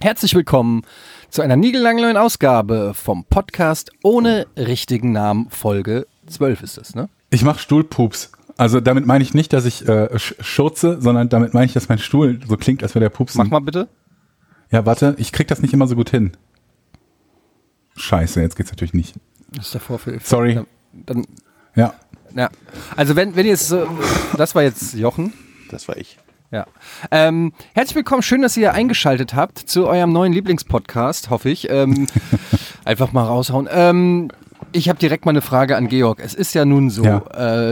Herzlich willkommen zu einer niegellangen Ausgabe vom Podcast ohne richtigen Namen. Folge 12 ist es, ne? Ich mache Stuhlpups. Also damit meine ich nicht, dass ich äh, schurze, sondern damit meine ich, dass mein Stuhl so klingt, als wäre der Pups. Mach mal bitte. Ja, warte, ich krieg das nicht immer so gut hin. Scheiße, jetzt geht's natürlich nicht. Das ist der Vorfüll. Sorry. Dann, dann, Ja. ja. Also wenn, wenn ihr jetzt, so- das war jetzt Jochen. Das war ich. Ja. Ähm, herzlich willkommen, schön, dass ihr eingeschaltet habt zu eurem neuen Lieblingspodcast, hoffe ich. Ähm, einfach mal raushauen. Ähm, ich habe direkt mal eine Frage an Georg. Es ist ja nun so, Ja.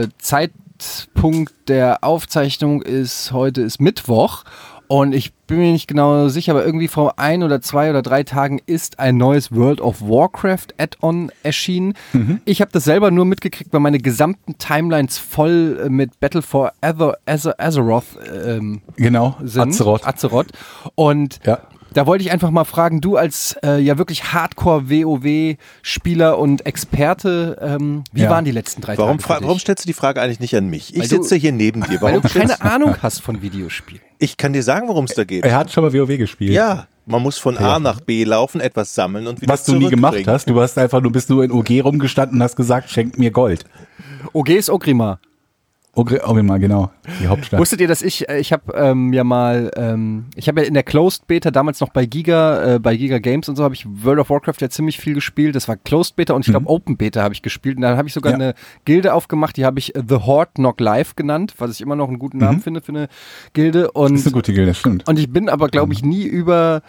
äh, Zeitpunkt der Aufzeichnung ist, heute ist Mittwoch. Und ich bin mir nicht genau sicher, aber irgendwie vor ein oder zwei oder drei Tagen ist ein neues World of Warcraft Add-on erschienen. Ich habe das selber nur mitgekriegt, weil meine gesamten Timelines voll äh, mit Battle for Azer Azer Azeroth ähm, Genau. sind. Azeroth. Azeroth. Und Ja. da wollte ich einfach mal fragen, du als äh, ja wirklich Hardcore-WoW-Spieler und Experte, ähm, wie Ja. waren die letzten drei Warum, Tage? warum stellst du die Frage eigentlich nicht an mich? Ich Weil du- sitze hier neben dir. Weil Warum du keine Ahnung hast von Videospielen. Ich kann dir sagen, worum es da geht. Er hat schon mal WoW gespielt. Ja, man muss von A nach B laufen, etwas sammeln und wieder Was du nie gemacht hast. Du hast einfach, du bist nur in OG rumgestanden und hast gesagt, schenkt mir Gold. OG ist Ogrimmar. OG, oh, mal, genau. Die Hauptstadt. Wusstet ihr, dass ich, äh, ich habe ähm, ja mal, ähm, ich habe ja in der Closed Beta damals noch bei Giga, äh, bei Giga Games und so habe ich World of Warcraft ja ziemlich viel gespielt. Das war Closed Beta und ich glaube Open Beta habe ich gespielt. Und dann habe ich sogar Ja. eine Gilde aufgemacht, die habe ich äh, The Horde Knock Live genannt, was ich immer noch einen guten Namen finde für eine Gilde. Und das ist eine gute Gilde, stimmt. Und ich bin aber, glaube ich, nie über,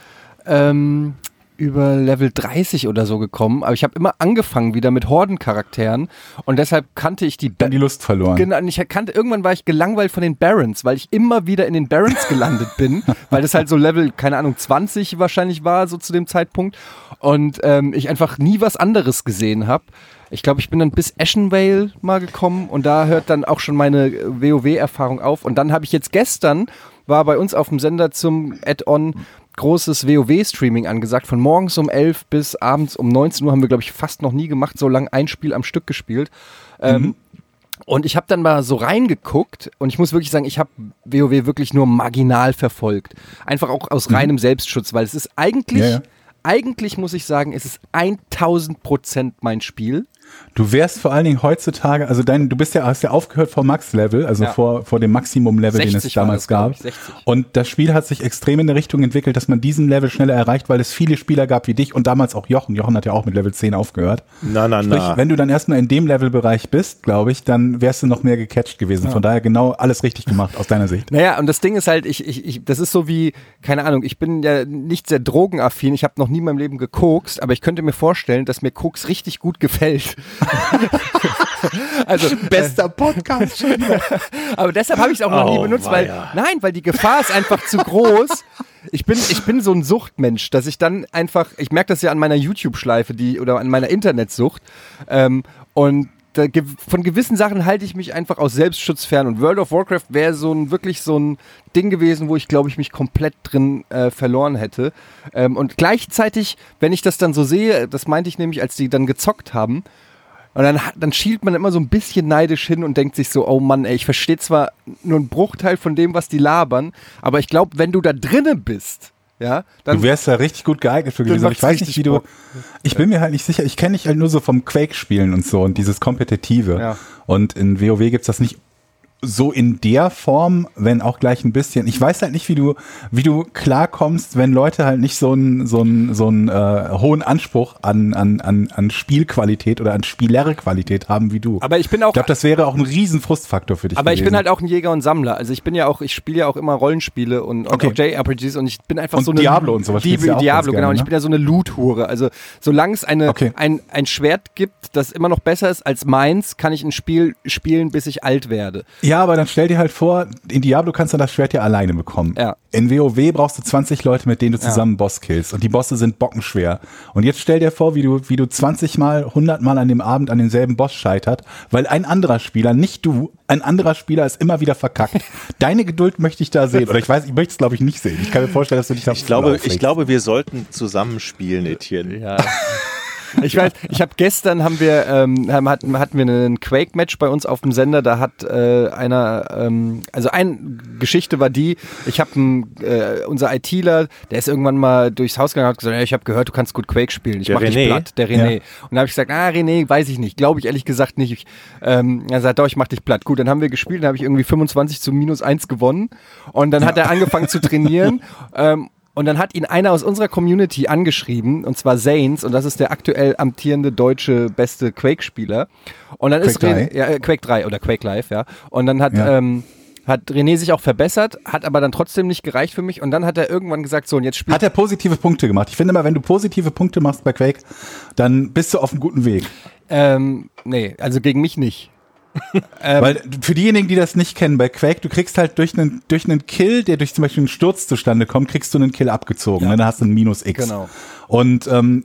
ähm, über Level 30 oder so gekommen. Aber ich habe immer angefangen wieder mit Hordencharakteren und deshalb kannte ich die Dann die Lust verloren. Genau, ich kannte, irgendwann war ich gelangweilt von den Barons, weil ich immer wieder in den Barons gelandet bin, weil das halt so Level, keine Ahnung, 20 wahrscheinlich war, so zu dem Zeitpunkt. Und ähm, ich einfach nie was anderes gesehen habe. Ich glaube, ich bin dann bis Ashenvale mal gekommen und da hört dann auch schon meine äh, WoW-Erfahrung auf. Und dann habe ich jetzt gestern, war bei uns auf dem Sender zum Add-on großes WoW-Streaming angesagt. Von morgens um 11 bis abends um 19 Uhr haben wir, glaube ich, fast noch nie gemacht, so lang ein Spiel am Stück gespielt. Ähm, und ich habe dann mal so reingeguckt und ich muss wirklich sagen, ich habe WoW wirklich nur marginal verfolgt. Einfach auch aus reinem Selbstschutz, weil es ist eigentlich, Ja, ja. eigentlich muss ich sagen, es ist 1000 Prozent mein Spiel. Du wärst vor allen Dingen heutzutage, also dein, du bist ja, hast ja aufgehört vor Max-Level, also Ja. vor, vor dem Maximum-Level, den es 60 war damals das, gab. ich, 60. Und das Spiel hat sich extrem in der Richtung entwickelt, dass man diesen Level schneller erreicht, weil es viele Spieler gab wie dich und damals auch Jochen. Jochen hat ja auch mit Level 10 aufgehört. Na, na, Sprich, na. wenn du dann erstmal in dem Levelbereich bist, glaube ich, dann wärst du noch mehr gecatcht gewesen. Von daher genau alles richtig gemacht aus deiner Sicht. Naja, und das Ding ist halt, ich, ich, ich, das ist so wie, keine Ahnung, ich bin ja nicht sehr drogenaffin, ich habe noch nie in meinem Leben gekokst, aber ich könnte mir vorstellen, dass mir Koks richtig gut gefällt. also, Bester Podcast schon wieder. Aber deshalb habe ich es auch noch nie Oh, benutzt, weil weia. nein, weil die Gefahr ist einfach zu groß. Ich bin, ich bin so ein Suchtmensch, dass ich dann einfach, ich merke das ja an meiner YouTube-Schleife, die oder an meiner Internetsucht. Ähm, und da, von gewissen Sachen halte ich mich einfach aus Selbstschutz fern. Und World of Warcraft wäre so ein wirklich so ein Ding gewesen, wo ich glaube ich mich komplett drin äh, verloren hätte. Ähm, und gleichzeitig, wenn ich das dann so sehe, das meinte ich nämlich, als die dann gezockt haben, und dann, dann schielt man immer so ein bisschen neidisch hin und denkt sich so, oh Mann, ey, ich verstehe zwar nur einen Bruchteil von dem, was die labern, aber ich glaube, wenn du da drinnen bist, ja, dann Du wärst da richtig gut geeignet für gewesen. Ich weiß nicht, wie du. Ich bin mir halt nicht sicher. Ich kenne dich halt nur so vom Quake-Spielen und so und dieses Kompetitive. Ja. Und in WoW gibt's das nicht so in der Form, wenn auch gleich ein bisschen. Ich weiß halt nicht, wie du, wie du klarkommst, wenn Leute halt nicht so einen so einen so einen äh, hohen Anspruch an, an, an, an Spielqualität oder an Spielerqualität haben wie du. Aber ich bin auch- Ich glaube, das wäre auch ein riesen Frustfaktor für dich. aber ich bin gewesen. halt auch ein Jäger und Sammler. Also ich bin ja auch, ich spiele ja auch immer Rollenspiele und, und Okay. JRPGs und ich bin einfach Und so eine Diablo und sowas du ja Diablo genau. gerne, Und ich ne? bin ja so eine Loot-Hure. Also solange es eine Okay. ein, ein Schwert gibt, das immer noch besser ist als meins, kann ich ein Spiel spielen, bis ich alt werde. Ja, aber dann stell dir halt vor, in Diablo kannst du das Schwert ja alleine bekommen. Ja. In WoW brauchst du 20 Leute, mit denen du zusammen Boss killst. Und die Bosse sind bockenschwer. Und jetzt stell dir vor, wie du, wie du 20 Mal, 100 Mal an dem Abend an denselben Boss scheitert, weil ein anderer Spieler, nicht du, ein anderer Spieler ist immer wieder verkackt. Deine Geduld möchte ich da sehen. Oder ich weiß, ich möchte es glaube ich nicht sehen. Ich kann mir vorstellen, dass du dich da Ich glaube, aufregst. ich glaube, wir sollten zusammen spielen, Etienne. Ja. Ich weiß, ich habe gestern haben wir ähm, hatten, hatten wir einen Quake-Match bei uns auf dem Sender. Da hat äh, einer, ähm, also eine Geschichte war die, ich habe äh, unser ITler, der ist irgendwann mal durchs Haus gegangen und hat gesagt, ja, ich habe gehört, du kannst gut Quake spielen. Ich Der mach dich platt, der René. Ja. Und da habe ich gesagt, ah René, weiß ich nicht, glaube ich ehrlich gesagt nicht. Ich, ähm, er sagt, doch, ich mach dich platt. Gut, dann haben wir gespielt, dann habe ich irgendwie 25 zu minus 1 gewonnen und dann hat er angefangen zu trainieren. Ähm, und dann hat ihn einer aus unserer Community angeschrieben, und zwar Zanes, und das ist der aktuell amtierende deutsche beste Quake-Spieler. Und dann ist Quake René, ja, äh, Quake 3 oder Quake Live, ja. Und dann hat, Ja. ähm, hat René sich auch verbessert, hat aber dann trotzdem nicht gereicht für mich. Und dann hat er irgendwann gesagt, so, und jetzt spielt Hat er positive Punkte gemacht. Ich finde immer, wenn du positive Punkte machst bei Quake, dann bist du auf einem guten Weg. ähm, nee, also gegen mich nicht. Ähm, Weil für diejenigen, die das nicht kennen, bei Quake, du kriegst halt durch einen, durch einen Kill, der durch zum Beispiel einen Sturz zustande kommt, kriegst du einen Kill abgezogen. Ja. Ne? Dann hast du ein Minus X. Genau. Und ähm,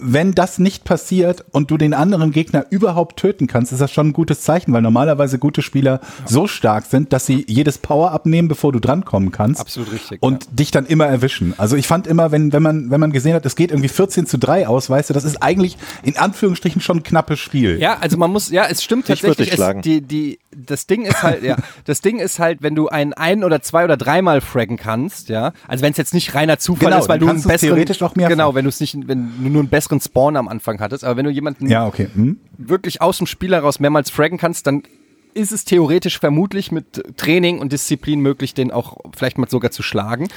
wenn das nicht passiert und du den anderen Gegner überhaupt töten kannst, ist das schon ein gutes Zeichen, weil normalerweise gute Spieler so stark sind, dass sie jedes Power abnehmen, bevor du drankommen kannst. Absolut richtig, Und dich dann immer erwischen. Also ich fand immer, wenn, wenn man, wenn man gesehen hat, es geht irgendwie 14 zu 3 aus, weißt du, das ist eigentlich in Anführungsstrichen schon ein knappes Spiel. Ja, also man muss, ja, es stimmt Ich tatsächlich. Es, die, die, das Ding ist halt, ja, das Ding ist halt, wenn du einen ein oder zwei oder dreimal fraggen kannst, ja, also wenn es jetzt nicht reiner Zufall Genau, ist, weil du einen besseren, theoretisch auch mehrfach. genau, wenn du es nicht, wenn du nur einen besseren Spawn am Anfang hattest, aber wenn du jemanden Ja, okay. Hm? wirklich aus dem Spiel heraus mehrmals fraggen kannst, dann ist es theoretisch vermutlich mit Training und Disziplin möglich, den auch vielleicht mal sogar zu schlagen.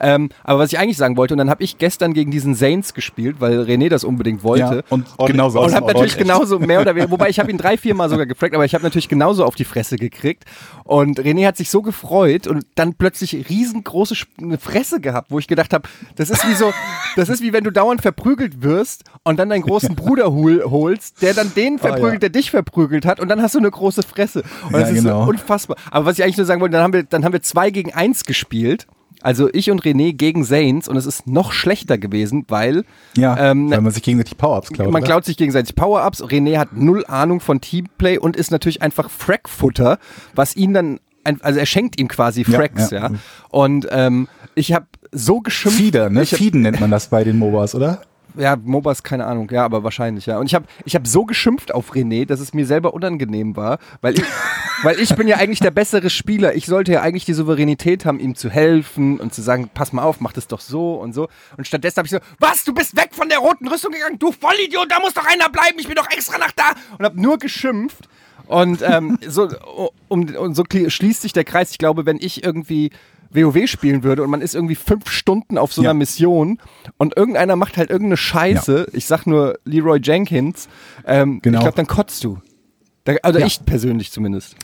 Ähm, aber was ich eigentlich sagen wollte, und dann habe ich gestern gegen diesen Saints gespielt, weil René das unbedingt wollte. Ja, und Und- genauso Und habe natürlich genauso mehr oder weniger, wobei ich habe ihn drei, vier Mal sogar gefragt, aber ich habe natürlich genauso auf die Fresse gekriegt. Und René hat sich so gefreut und dann plötzlich riesengroße Fresse gehabt, wo ich gedacht habe, das ist wie so, das ist wie wenn du dauernd verprügelt wirst und dann deinen großen Bruder hol, holst, der dann den verprügelt, Oh, ja. der dich verprügelt hat und dann hast du eine große Fresse. Und Ja, das ist genau. so unfassbar. Aber was ich eigentlich nur sagen wollte, dann haben wir, dann haben wir zwei gegen eins gespielt. Also ich und René gegen Zanes und es ist noch schlechter gewesen, weil Ja, ähm, weil man sich gegenseitig Power-Ups klaut. man oder? klaut sich gegenseitig Power-Ups. René hat null Ahnung von Teamplay und ist natürlich einfach Frackfutter, was ihn dann, also er schenkt ihm quasi Ja, Fracks, ja. ja. Und ähm, ich habe so geschimpft. Feeder, ne? Feeden nennt man das bei den MOBAs, oder? Ja, MOBAs, keine Ahnung, ja, aber wahrscheinlich, ja. Und ich habe ich hab so geschimpft auf René, dass es mir selber unangenehm war, weil ich, weil ich bin ja eigentlich der bessere Spieler. Ich sollte ja eigentlich die Souveränität haben, ihm zu helfen und zu sagen, pass mal auf, mach das doch so und so. Und stattdessen habe ich so, was, du bist weg von der roten Rüstung gegangen, du Vollidiot, da muss doch einer bleiben, ich bin doch extra nach da. Und habe nur geschimpft. Und ähm, so, um, und so schließt sich der Kreis. Ich glaube, wenn ich irgendwie WoW spielen würde und man ist irgendwie fünf Stunden auf so einer Ja. Mission und irgendeiner macht halt irgendeine Scheiße, ich sag nur Leroy Jenkins, ähm, Genau. ich glaube, dann kotzt du. Da, also Ja. ich persönlich zumindest.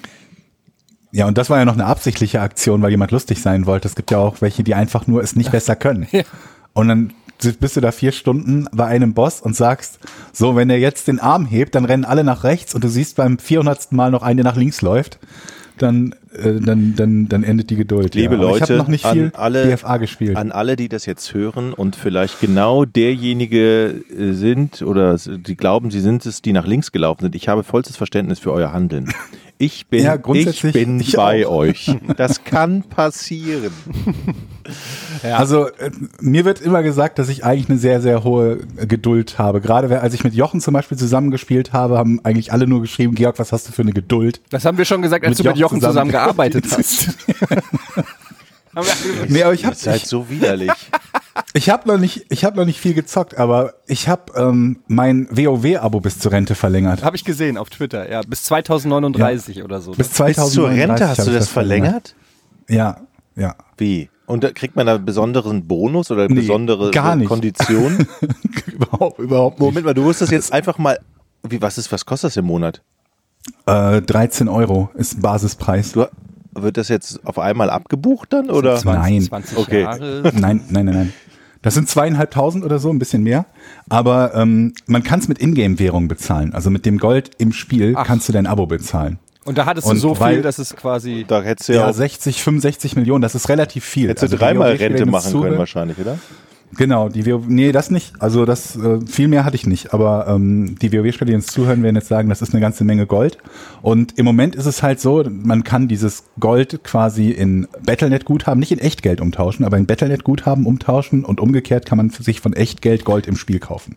Ja, und das war ja noch eine absichtliche Aktion, weil jemand lustig sein wollte. Es gibt ja auch welche, die einfach nur es nicht besser können. Ja. Und dann bist du da vier Stunden bei einem Boss und sagst, so, wenn er jetzt den Arm hebt, dann rennen alle nach rechts und du siehst beim 400. Mal noch einen, der nach links läuft, dann, äh, dann, dann, dann endet die Geduld. Liebe ja. Leute, ich habe noch nicht viel an alle, DFA gespielt. An alle, die das jetzt hören und vielleicht genau derjenige äh, sind oder die glauben, sie sind es, die nach links gelaufen sind. Ich habe vollstes Verständnis für euer Handeln. Ich bin, Ja, ich grundsätzlich bin ich bei auch. euch. Das kann passieren. Also äh, mir wird immer gesagt, dass ich eigentlich eine sehr, sehr hohe Geduld habe. Gerade als ich mit Jochen zum Beispiel zusammengespielt habe, haben eigentlich alle nur geschrieben, Georg, was hast du für eine Geduld? Das haben wir schon gesagt, als Mit du mit Jochen Jochen zusammen gearbeitet hast. Nee, aber ich Ihr seid so widerlich. Ich hab noch nicht, ich habe noch nicht viel gezockt, aber ich habe ähm, mein WoW-Abo bis zur Rente verlängert. Hab ich gesehen auf Twitter, ja, bis 2039 oder so. Bis Bis 2039 zur Rente hast du das verlängert? Ja, ja. Wie? Und da kriegt man da einen besonderen Bonus oder Nee, besondere gar nicht. Konditionen? überhaupt, überhaupt nicht. Moment mal, du musst das jetzt einfach mal. Wie, was ist, was kostet das im Monat? Äh, 13 Euro ist Basispreis. Du, wird das jetzt auf einmal abgebucht dann oder? 20, Nein. 20 Okay. Jahre. Nein, nein, nein, nein. Das sind zweieinhalbtausend oder so, ein bisschen mehr. Aber ähm, man kann es mit Ingame-Währung bezahlen. Also mit dem Gold im Spiel Ach. kannst du dein Abo bezahlen. Und da hattest Und du so weil- viel, dass es quasi. Da hättest du Ja, ja, auch 60, 65 Millionen, das ist relativ viel. hättest du Also die dreimal Rente machen können wahrscheinlich, oder? Genau, die WoW, nee, das nicht. Also das äh, viel mehr hatte ich nicht. Aber ähm, die WoW-Spieler, die uns zuhören, werden jetzt sagen, das ist eine ganze Menge Gold. Und im Moment ist es halt so, man kann dieses Gold quasi in Battlenet-Guthaben, nicht in Echtgeld umtauschen, aber in Battlenet-Guthaben umtauschen und umgekehrt kann man sich von Echtgeld Gold im Spiel kaufen.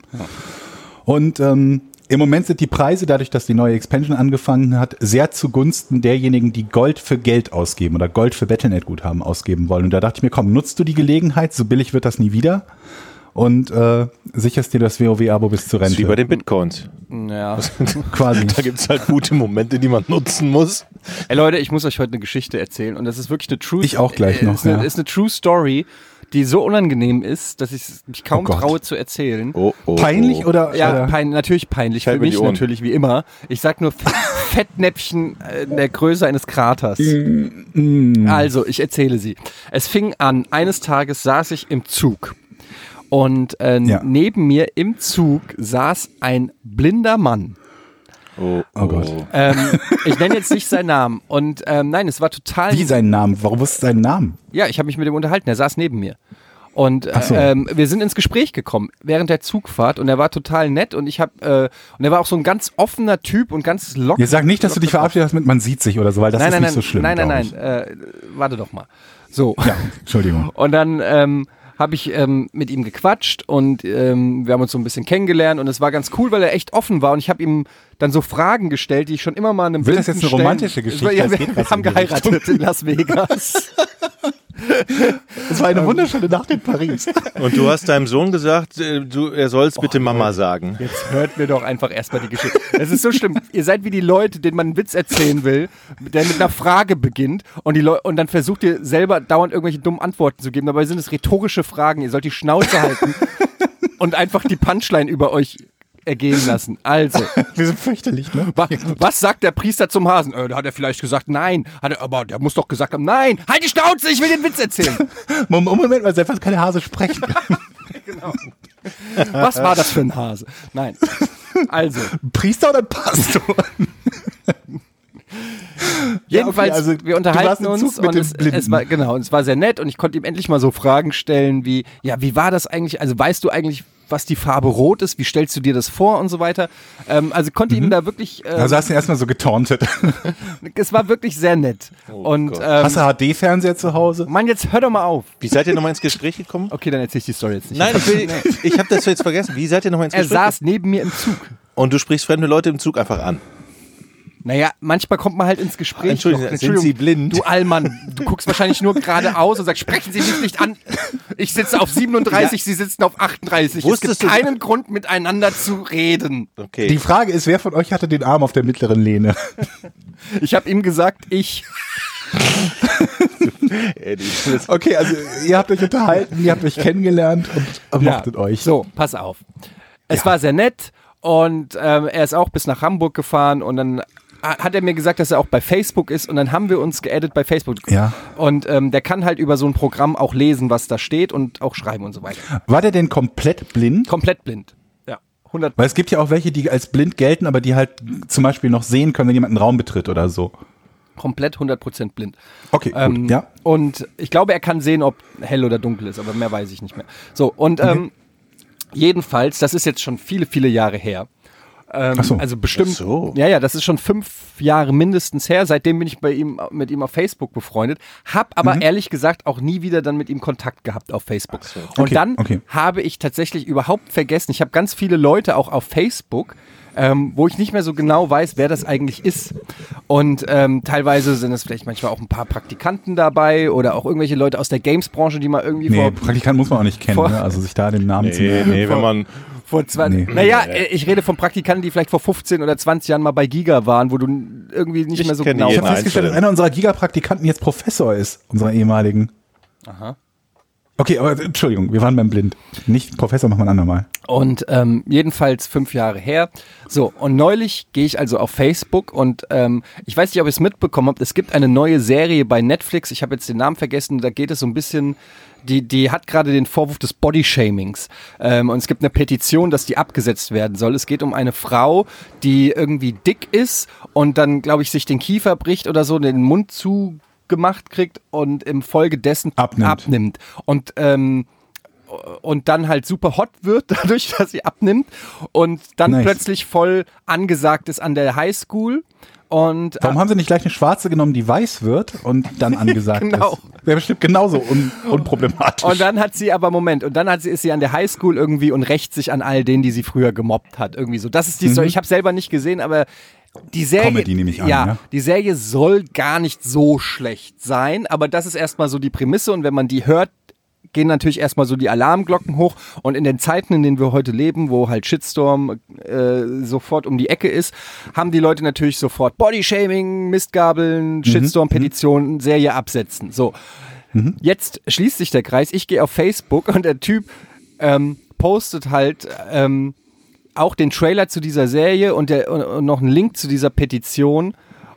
Und ähm, im Moment sind die Preise, dadurch, dass die neue Expansion angefangen hat, sehr zugunsten derjenigen, die Gold für Geld ausgeben oder Gold für Battlenet-Guthaben ausgeben wollen. Und da dachte ich mir, komm, nutzt du die Gelegenheit, so billig wird das nie wieder. Und äh, sicherst dir das WoW-Abo bis zur Das ist Rente. wie bei den Bitcoins. Ja. Quasi. Da gibt es halt gute Momente, die man nutzen muss. Ey Leute, ich muss euch heute eine Geschichte erzählen und das ist wirklich eine True Ich auch gleich äh, noch, Ist eine, ja. ist eine True Story, die so unangenehm ist, dass ich mich kaum Oh traue zu erzählen. Oh, oh, Peinlich oh. oder? Ja, pein, natürlich peinlich. Fällt Für mich natürlich, wie immer. Ich sag nur Fett, Fettnäpfchen äh, in der Größe eines Kraters. Mm. Also, ich erzähle sie. Es fing an, eines Tages saß ich im Zug. Und äh, Ja. neben mir im Zug saß ein blinder Mann. Oh, Oh Gott. Ähm, ich nenne jetzt nicht seinen Namen. Und ähm, nein, es war total. Wie seinen Namen? Warum wusstest du seinen Namen? Ja, ich habe mich mit ihm unterhalten. Er saß neben mir. Und äh, so. ähm, wir sind ins Gespräch gekommen während der Zugfahrt und er war total nett und ich habe äh, und er war auch so ein ganz offener Typ und ganz locker. Ihr sag nicht, dass du dich verabschiedet hast mit man sieht sich oder so, weil das nein, ist nein, nicht nein, so schlimm. nein, nein, nein, äh, warte doch mal. So. Ja, Entschuldigung. Und dann ähm, habe ich ähm, mit ihm gequatscht und ähm, wir haben uns so ein bisschen kennengelernt und es war ganz cool, weil er echt offen war und ich habe ihm dann so Fragen gestellt, die ich schon immer mal einem Wird das jetzt eine romantische Geschichte? Ja, wir, wir haben geheiratet in Las Vegas. Das war eine wunderschöne Nacht in Paris. Und du hast deinem Sohn gesagt, äh, du, er soll es bitte Mama sagen. Jetzt hört mir doch einfach erstmal die Geschichte. Es ist so schlimm. Ihr seid wie die Leute, denen man einen Witz erzählen will, der mit einer Frage beginnt und, die Leu und dann versucht ihr selber dauernd irgendwelche dummen Antworten zu geben. Dabei sind es rhetorische Fragen. Ihr sollt die Schnauze halten und einfach die Punchline über euch ergehen lassen. Also, Wir sind fürchterlich, ne? wa was sagt der Priester zum Hasen? Äh, da hat er vielleicht gesagt, nein. Hat er, aber der muss doch gesagt haben, nein, halt die Schnauze, ich will den Witz erzählen. Moment, mal, selbst keine Hase sprechen. Was war das für ein Hase? Nein. Also, Priester oder Pastor? Jedenfalls, also, wir du warst unterhalten uns und es, es war genau, und es war sehr nett und ich konnte ihm endlich mal so Fragen stellen wie, ja, wie war das eigentlich? Also weißt du eigentlich, was die Farbe Rot ist? Wie stellst du dir das vor und so weiter? Ähm, also konnte ihm da wirklich, äh, Also hast du ihn erstmal so getauntet. es war wirklich sehr nett. und Gott. ähm, Hast du HD-Fernseher zu Hause? Mann, jetzt hör doch mal auf. Wie seid ihr nochmal ins Gespräch gekommen? Okay, dann erzähl ich die Story jetzt nicht. Nein, ich, will, ich habe das jetzt vergessen. Wie seid ihr nochmal ins er Gespräch saß neben mir im Zug. gekommen? Und du sprichst fremde Leute im Zug einfach an. Naja, manchmal kommt man halt ins Gespräch. Entschuldigung, Doch, sind Sie blind? Du Allmann, du guckst wahrscheinlich nur geradeaus und sagst, sprechen Sie mich nicht an. Ich sitze auf 37, Sie sitzen auf 38. Wusstest es gibt du- keinen Grund, miteinander zu reden. Okay. Die Frage ist, wer von euch hatte den Arm auf der mittleren Lehne? Ich habe ihm gesagt, ich. Okay, also ihr habt euch unterhalten, ihr habt euch kennengelernt und mochtet euch. So, pass auf. Es war sehr nett und ähm, er ist auch bis nach Hamburg gefahren und dann hat er mir gesagt, dass er auch bei Facebook ist und dann haben wir uns geaddet bei Facebook. Ja. Und ähm, der kann halt über so ein Programm auch lesen, was da steht und auch schreiben und so weiter. War der denn komplett blind? Komplett blind. Ja, 100 Weil es gibt ja auch welche, die als blind gelten, aber die halt zum Beispiel noch sehen können, wenn jemand einen Raum betritt oder so. komplett 100% blind. Okay, gut, Ähm, ja. Und ich glaube, er kann sehen, ob hell oder dunkel ist, aber mehr weiß ich nicht mehr. So, und ähm, jedenfalls, das ist jetzt schon viele, viele Jahre her. Ähm, Ach so. Also bestimmt. Ach so. Ja, ja, das ist schon fünf Jahre mindestens her. Seitdem bin ich bei ihm mit ihm auf Facebook befreundet. Hab aber Mhm. ehrlich gesagt auch nie wieder dann mit ihm Kontakt gehabt auf Facebook. Und Okay, dann okay. habe ich tatsächlich überhaupt vergessen. Ich habe ganz viele Leute auch auf Facebook, ähm, wo ich nicht mehr so genau weiß, wer das eigentlich ist. Und ähm, teilweise sind es vielleicht manchmal auch ein paar Praktikanten dabei oder auch irgendwelche Leute aus der Games-Branche, die mal irgendwie Nee, vor Praktikant muss man auch nicht kennen, ne? also sich da den Namen zu nee, merken. nee, wenn man. Vor 20, Nee. naja, äh, ich rede von Praktikanten, die vielleicht vor 15 oder 20 Jahren mal bei Giga waren, wo du irgendwie nicht Ich mehr so genau Ich habe festgestellt, dass einer unserer Gigapraktikanten jetzt Professor ist, unserer ehemaligen. Aha. Okay, aber Entschuldigung, wir waren beim Blind. Nicht Professor, machen wir ein andermal. Und ähm, jedenfalls fünf Jahre her. So, und neulich gehe ich also auf Facebook und ähm, ich weiß nicht, ob ihr es mitbekommen habt, es gibt eine neue Serie bei Netflix, ich habe jetzt den Namen vergessen, da geht es so ein bisschen, die, die hat gerade den Vorwurf des Bodyshamings. Ähm, und es gibt eine Petition, dass die abgesetzt werden soll. Es geht um eine Frau, die irgendwie dick ist und dann, glaube ich, sich den Kiefer bricht oder so, den Mund zugemacht kriegt und im Folge dessen Abnimmt. abnimmt. Und ähm, und dann halt super hot wird, dadurch, dass sie abnimmt und dann Nice. plötzlich voll angesagt ist an der Highschool Und Warum haben sie nicht gleich eine schwarze genommen, die weiß wird und dann angesagt Genau. ist? Wäre bestimmt genauso un unproblematisch. Und dann hat sie aber, Moment, und dann hat sie, ist sie an der Highschool irgendwie und rächt sich an all denen, die sie früher gemobbt hat. Irgendwie so. Das ist die Story. Ich habe selber nicht gesehen, aber die Serie. Mhm. Comedy nehme ich an, ja, ja. die Serie soll gar nicht so schlecht sein, aber das ist erstmal so die Prämisse und wenn man die hört, gehen natürlich erstmal so die Alarmglocken hoch und in den Zeiten, in denen wir heute leben, wo halt Shitstorm äh, sofort um die Ecke ist, haben die Leute natürlich sofort Bodyshaming, Mistgabeln, Mhm. Shitstorm, Petitionen, Serie absetzen. So. Jetzt schließt sich der Kreis. Ich gehe auf Facebook und der Typ ähm, postet halt ähm, auch den Trailer zu dieser Serie und, der, und noch einen Link zu dieser Petition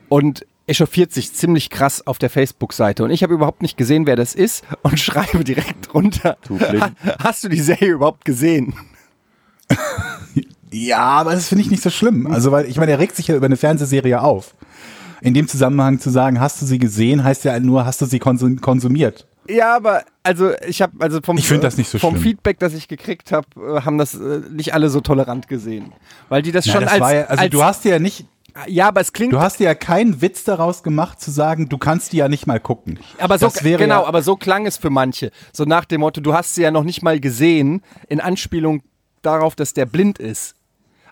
und echauffiert sich ziemlich krass auf der Facebook-Seite. Und ich habe überhaupt nicht gesehen, wer das ist und schreibe direkt drunter. Ha, hast du die Serie überhaupt gesehen? Ja, aber das finde ich nicht so schlimm. Also, weil ich meine, er regt sich ja über eine Fernsehserie auf. In dem Zusammenhang zu sagen, hast du sie gesehen, heißt ja nur, hast du sie konsum konsumiert. Ja, aber also ich habe also vom Ich find das nicht so vom schlimm. Feedback, das ich gekriegt habe, äh, haben das äh, nicht alle so tolerant gesehen, weil die das Na, schon das als, war ja, also als du hast ja nicht, ja, aber es klingt du hast dir ja keinen Witz daraus gemacht zu sagen, du kannst die ja nicht mal gucken. Aber so, genau, ja, aber so klang es für manche. So nach dem Motto, du hast sie ja noch nicht mal gesehen, in Anspielung darauf, dass der blind ist.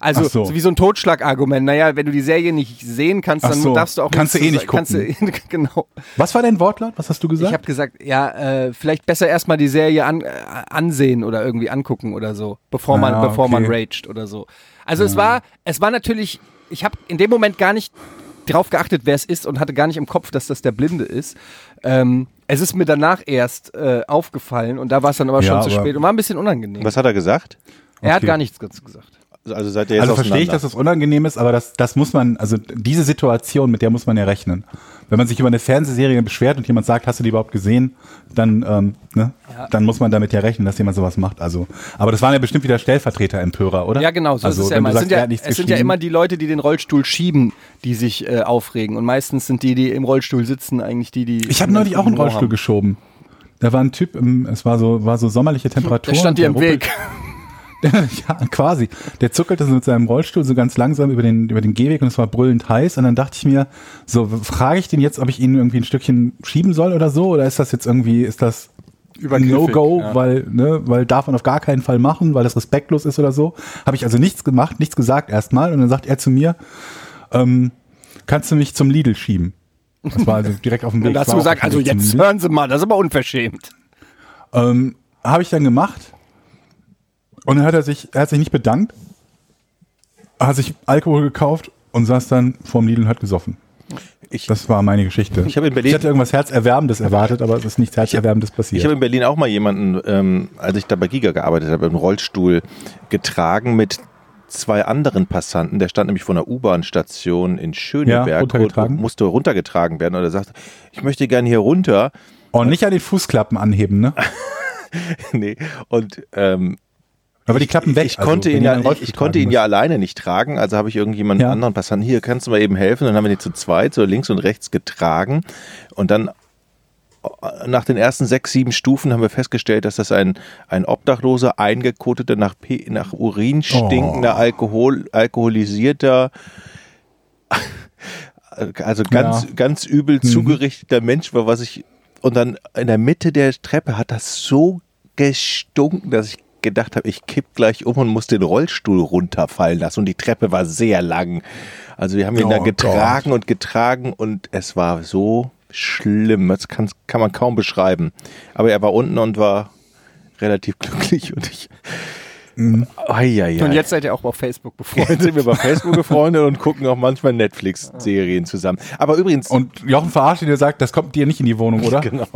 Also so. so. wie so ein Totschlagargument. Naja, wenn du die Serie nicht sehen kannst, dann so. darfst du auch Kannst du eh nicht kannst du, genau. Was war dein Wortlaut? Was hast du Ich gesagt? habe gesagt, ja, äh, vielleicht besser erstmal die Serie an, äh, ansehen oder irgendwie angucken oder so, bevor man, Ah, bevor man okay. raged oder so. Also es war, es war natürlich, ich habe in dem Moment gar nicht drauf geachtet, wer es ist und hatte gar nicht im Kopf, dass das der Blinde ist. Ähm, es ist mir danach erst äh, aufgefallen und da war es dann aber Ja, schon zu aber- spät und war ein bisschen unangenehm. Was hat er gesagt? Er hat Okay. gar nichts gesagt. Also seid ihr jetzt Also verstehe ich, dass das unangenehm ist, aber das, das muss man, also diese Situation, mit der muss man ja rechnen. Wenn man sich über eine Fernsehserie beschwert und jemand sagt, hast du die überhaupt gesehen, dann, ähm, ne, dann muss man damit ja rechnen, dass jemand sowas macht. Also, aber das waren ja bestimmt wieder Stellvertreter-Empörer, oder? Ja, genau, so also, ist es ja immer. Du Es sagst, sind ja, es sind ja immer die Leute, die den Rollstuhl schieben, die sich äh, aufregen. Und meistens sind die, die im Rollstuhl sitzen, eigentlich die, die. Ich habe neulich auch einen Rollstuhl haben. geschoben. Da war ein Typ, im, es war so, war so sommerliche Temperatur. Der stand dir im Weg. ja, quasi. Der zuckelte so mit seinem Rollstuhl so ganz langsam über den, über den Gehweg und es war brüllend heiß. Und dann dachte ich mir, so, frage ich den jetzt, ob ich ihn irgendwie ein Stückchen schieben soll oder so? Oder ist das jetzt irgendwie, ist das No-Go, ja. weil, ne, weil darf man auf gar keinen Fall machen, weil das respektlos ist oder so? Habe ich also nichts gemacht, nichts gesagt erstmal. Und dann sagt er zu mir, ähm, kannst du mich zum Lidl schieben? Das war also direkt auf dem Weg. Und da hast Ich du war auch gesagt, also zum jetzt hören Sie mal, das ist aber unverschämt. Ähm, habe ich dann gemacht. Und dann hat er sich, er hat sich nicht bedankt, hat sich Alkohol gekauft und saß dann vorm Lidl und hat gesoffen. Ich, Das war meine Geschichte. Ich habe in Berlin- Ich hatte irgendwas Herzerwärmendes erwartet, aber es ist nichts Herzerwärmendes ich passiert. habe in Berlin auch mal jemanden, ähm, als ich da bei Giga gearbeitet habe, im Rollstuhl getragen mit zwei anderen Passanten. Der stand nämlich vor einer U-Bahn-Station in Ja, Schöneberg runtergetragen. und musste runtergetragen werden. Und er sagte, ich möchte gerne hier runter. Und nicht an den Fußklappen anheben, ne? nee. Und ähm, Aber die Klappen weg. Ich konnte also, wenn ihn ja, ich, ich konnte ihn ja alleine nicht tragen, also habe ich irgendjemanden Ja. anderen Passanten, hier kannst du mal eben helfen. Dann haben wir ihn zu zweit, so links und rechts getragen. Und dann äh, nach den ersten sechs, sieben Stufen haben wir festgestellt, dass das ein, ein obdachloser, eingekoteter, nach, P, nach Urin stinkender, Oh. Alkohol, alkoholisierter, also ganz, Ja. Mhm. ganz übel zugerichteter Mensch war, was ich, und dann in der Mitte der Treppe hat das so gestunken, dass ich gedacht habe, ich kipp gleich um und muss den Rollstuhl runterfallen lassen. Und die Treppe war sehr lang. Also wir haben ihn Oh da Gott. getragen und getragen und es war so schlimm. Das kann, kann man kaum beschreiben. Aber er war unten und war relativ glücklich und ich. Eieiei. Und jetzt seid ihr auch auf Facebook Jetzt befreundet. sind wir bei Facebook befreundet und gucken auch manchmal Netflix-Serien zusammen. Aber übrigens, Und Jochen verarscht der sagt, das kommt dir nicht in die Wohnung, oder? Genau.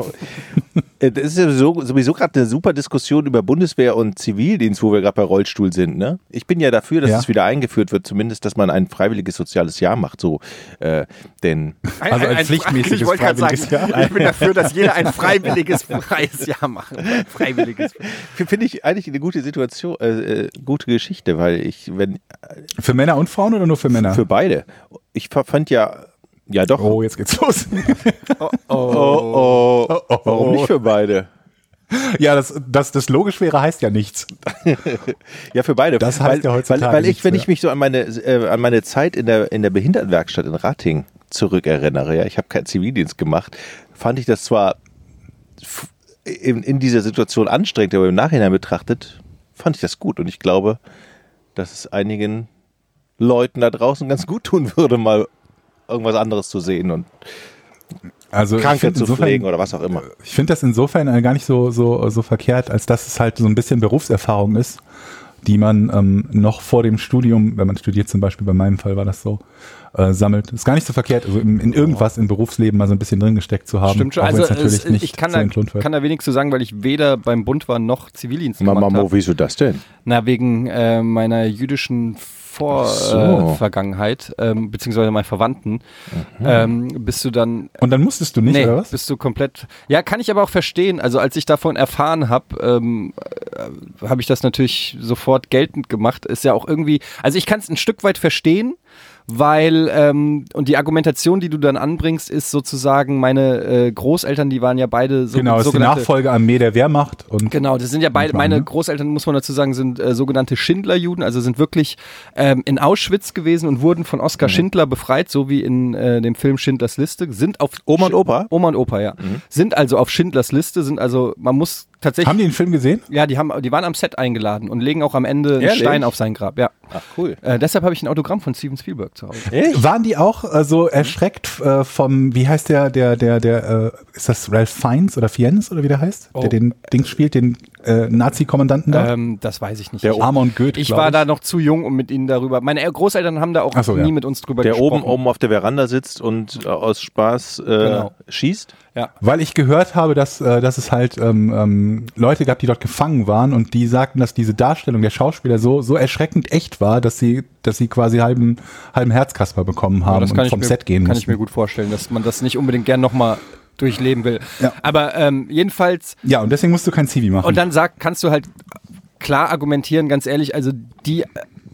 Äh, Das ist ja so, sowieso gerade eine super Diskussion über Bundeswehr und Zivildienst, wo wir gerade bei Rollstuhl sind. Ne? Ich bin ja dafür, dass Ja. es wieder eingeführt wird, zumindest, dass man ein freiwilliges soziales Jahr macht. So, äh, denn Also ein pflichtmäßiges Ich gerade sagen, freiwilliges Jahr. ich bin dafür, dass jeder ein freiwilliges freies Jahr macht. Freiwilliges. finde ich eigentlich eine gute Situation, äh, äh, gute Geschichte, weil ich, wenn Für Männer und Frauen oder nur für Männer? für beide, ich fa- fand ja, ja doch, oh, jetzt geht's los. oh, oh, warum nicht für beide? Ja, das, das, das logisch wäre, heißt ja nichts. Ja, für beide. Das heißt weil, ja heutzutage Weil, weil ich, wenn mehr. ich mich so an meine, äh, an meine Zeit in der, in der Behindertenwerkstatt in Rating zurückerinnere, ja, ich habe keinen Zivildienst gemacht, fand ich das zwar in, in dieser Situation anstrengend, aber im Nachhinein betrachtet, fand ich das gut. Und ich glaube, dass es einigen Leuten da draußen ganz gut tun würde, mal irgendwas anderes zu sehen und Also find zu insofern- pflegen oder was auch immer. Ich finde das insofern gar nicht so, so, so verkehrt, als dass es halt so ein bisschen Berufserfahrung ist, die man ähm, noch vor dem Studium, wenn man studiert zum Beispiel, bei meinem Fall war das so, äh, sammelt. Ist gar nicht so verkehrt, also in, in irgendwas im Berufsleben mal so ein bisschen drin gesteckt zu haben. Stimmt schon. Also natürlich es, nicht ich kann zu da, kann da wenig zu sagen, weil ich weder beim Bund war noch Zivildienst gemacht Mama, habe. wieso das denn? Na, wegen äh, meiner jüdischen Ach so. Vorvergangenheit, äh, Vergangenheit, ähm, beziehungsweise meinen Verwandten, ähm, bist du dann Und dann musstest du nicht, nee, oder was? bist du komplett. Ja, kann ich aber auch verstehen. Also als ich davon erfahren habe, ähm, äh, habe ich das natürlich sofort geltend gemacht. Ist ja auch irgendwie. Also ich kann es ein Stück weit verstehen, weil ähm, und die Argumentation, die du dann anbringst, ist sozusagen meine äh, Großeltern, die waren ja beide so genau, ist die Nachfolgearmee der Wehrmacht. Und Genau, das sind ja beide, meine ne? Großeltern, muss man dazu sagen, sind äh, sogenannte Schindlerjuden, also sind wirklich ähm, in Auschwitz gewesen und wurden von Mhm. Oskar Schindler befreit, so wie in äh, dem Film Schindlers Liste, sind auf Oma und Opa? Oma und Opa, ja. Sind also auf Schindlers Liste, sind also, man muss tatsächlich, haben die den Film gesehen? ja, die haben, die waren am Set eingeladen und legen auch am Ende einen Ehrlich? Stein auf sein Grab, ja. Ach, cool. Äh, deshalb habe ich ein Autogramm von Steven Spielberg zu Hause. Echt? Waren die auch äh, so erschreckt äh, vom, wie heißt der, der, der, der, äh, ist das Ralph Fiennes oder Fiennes oder wie der heißt? Oh. Der den Dings spielt, den äh, Nazi-Kommandanten da? Ähm, das weiß ich nicht. Der ich, Amon Goeth, ich war da noch zu jung, um mit ihnen darüber. Meine Großeltern haben da auch so, nie ja. mit uns drüber Der gesprochen. oben, oben auf der Veranda sitzt und äh, aus Spaß äh, Genau. schießt? Ja. Weil ich gehört habe, dass, äh, dass es halt ähm, ähm, Leute gab, die dort gefangen waren und die sagten, dass diese Darstellung der Schauspieler so, so erschreckend echt war, dass sie, dass sie quasi halben, halben Herzkasper bekommen Ja, haben das und kann ich vom mir, Set gehen Kann mussten. ich mir gut vorstellen, dass man das nicht unbedingt gern nochmal durchleben will. Ja. Aber ähm, jedenfalls, ja, und deswegen musst du kein Zivi machen. und dann sag, kannst du halt klar argumentieren, ganz ehrlich, also die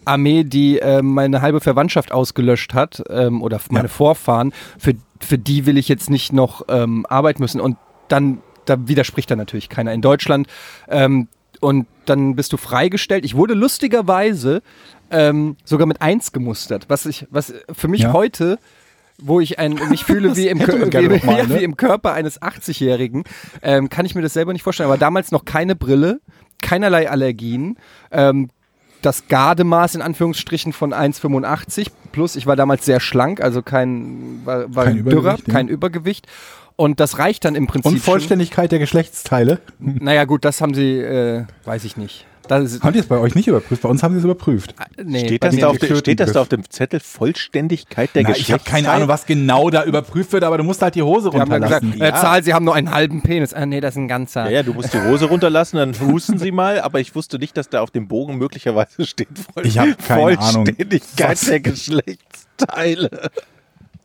Armee, die ähm, meine halbe Verwandtschaft ausgelöscht hat, ähm, oder meine Ja. Vorfahren, für, für die will ich jetzt nicht noch ähm, arbeiten müssen. Und dann, da widerspricht dann natürlich keiner in Deutschland. Ähm, und dann bist du freigestellt. Ich wurde lustigerweise ähm, sogar mit eins gemustert, was ich, was für mich Ja. heute wo ich ein, mich fühle wie im, wie, mal, ne? wie im Körper eines 80-Jährigen, ähm, kann ich mir das selber nicht vorstellen. Aber damals noch keine Brille, keinerlei Allergien, ähm, das Gardemaß in Anführungsstrichen von 1,85 plus ich war damals sehr schlank, also kein, war, war Kein ein Dürrer, Übergewicht, ja. kein Übergewicht. Und das reicht dann im Prinzip. und Vollständigkeit der Geschlechtsteile. Schon. Naja, gut, das haben sie, äh, weiß ich nicht. Das ist, Haben die es bei euch nicht überprüft? Bei uns haben sie es überprüft. nee, Steht das, da auf, Töten steht das da auf dem Zettel Vollständigkeit der Na, ich habe keine Geschlechtsteile? Ahnung, was genau da überprüft wird, aber du musst halt die Hose runterlassen. äh, Zahl, sie haben nur einen halben Penis. Ah, nee, das ist ein ganzer. Ja, ja, du musst die Hose runterlassen, dann husten sie mal, aber ich wusste nicht, dass da auf dem Bogen möglicherweise steht Voll Ich hab keine Ahnung. Vollständigkeit Was? der Geschlechtsteile.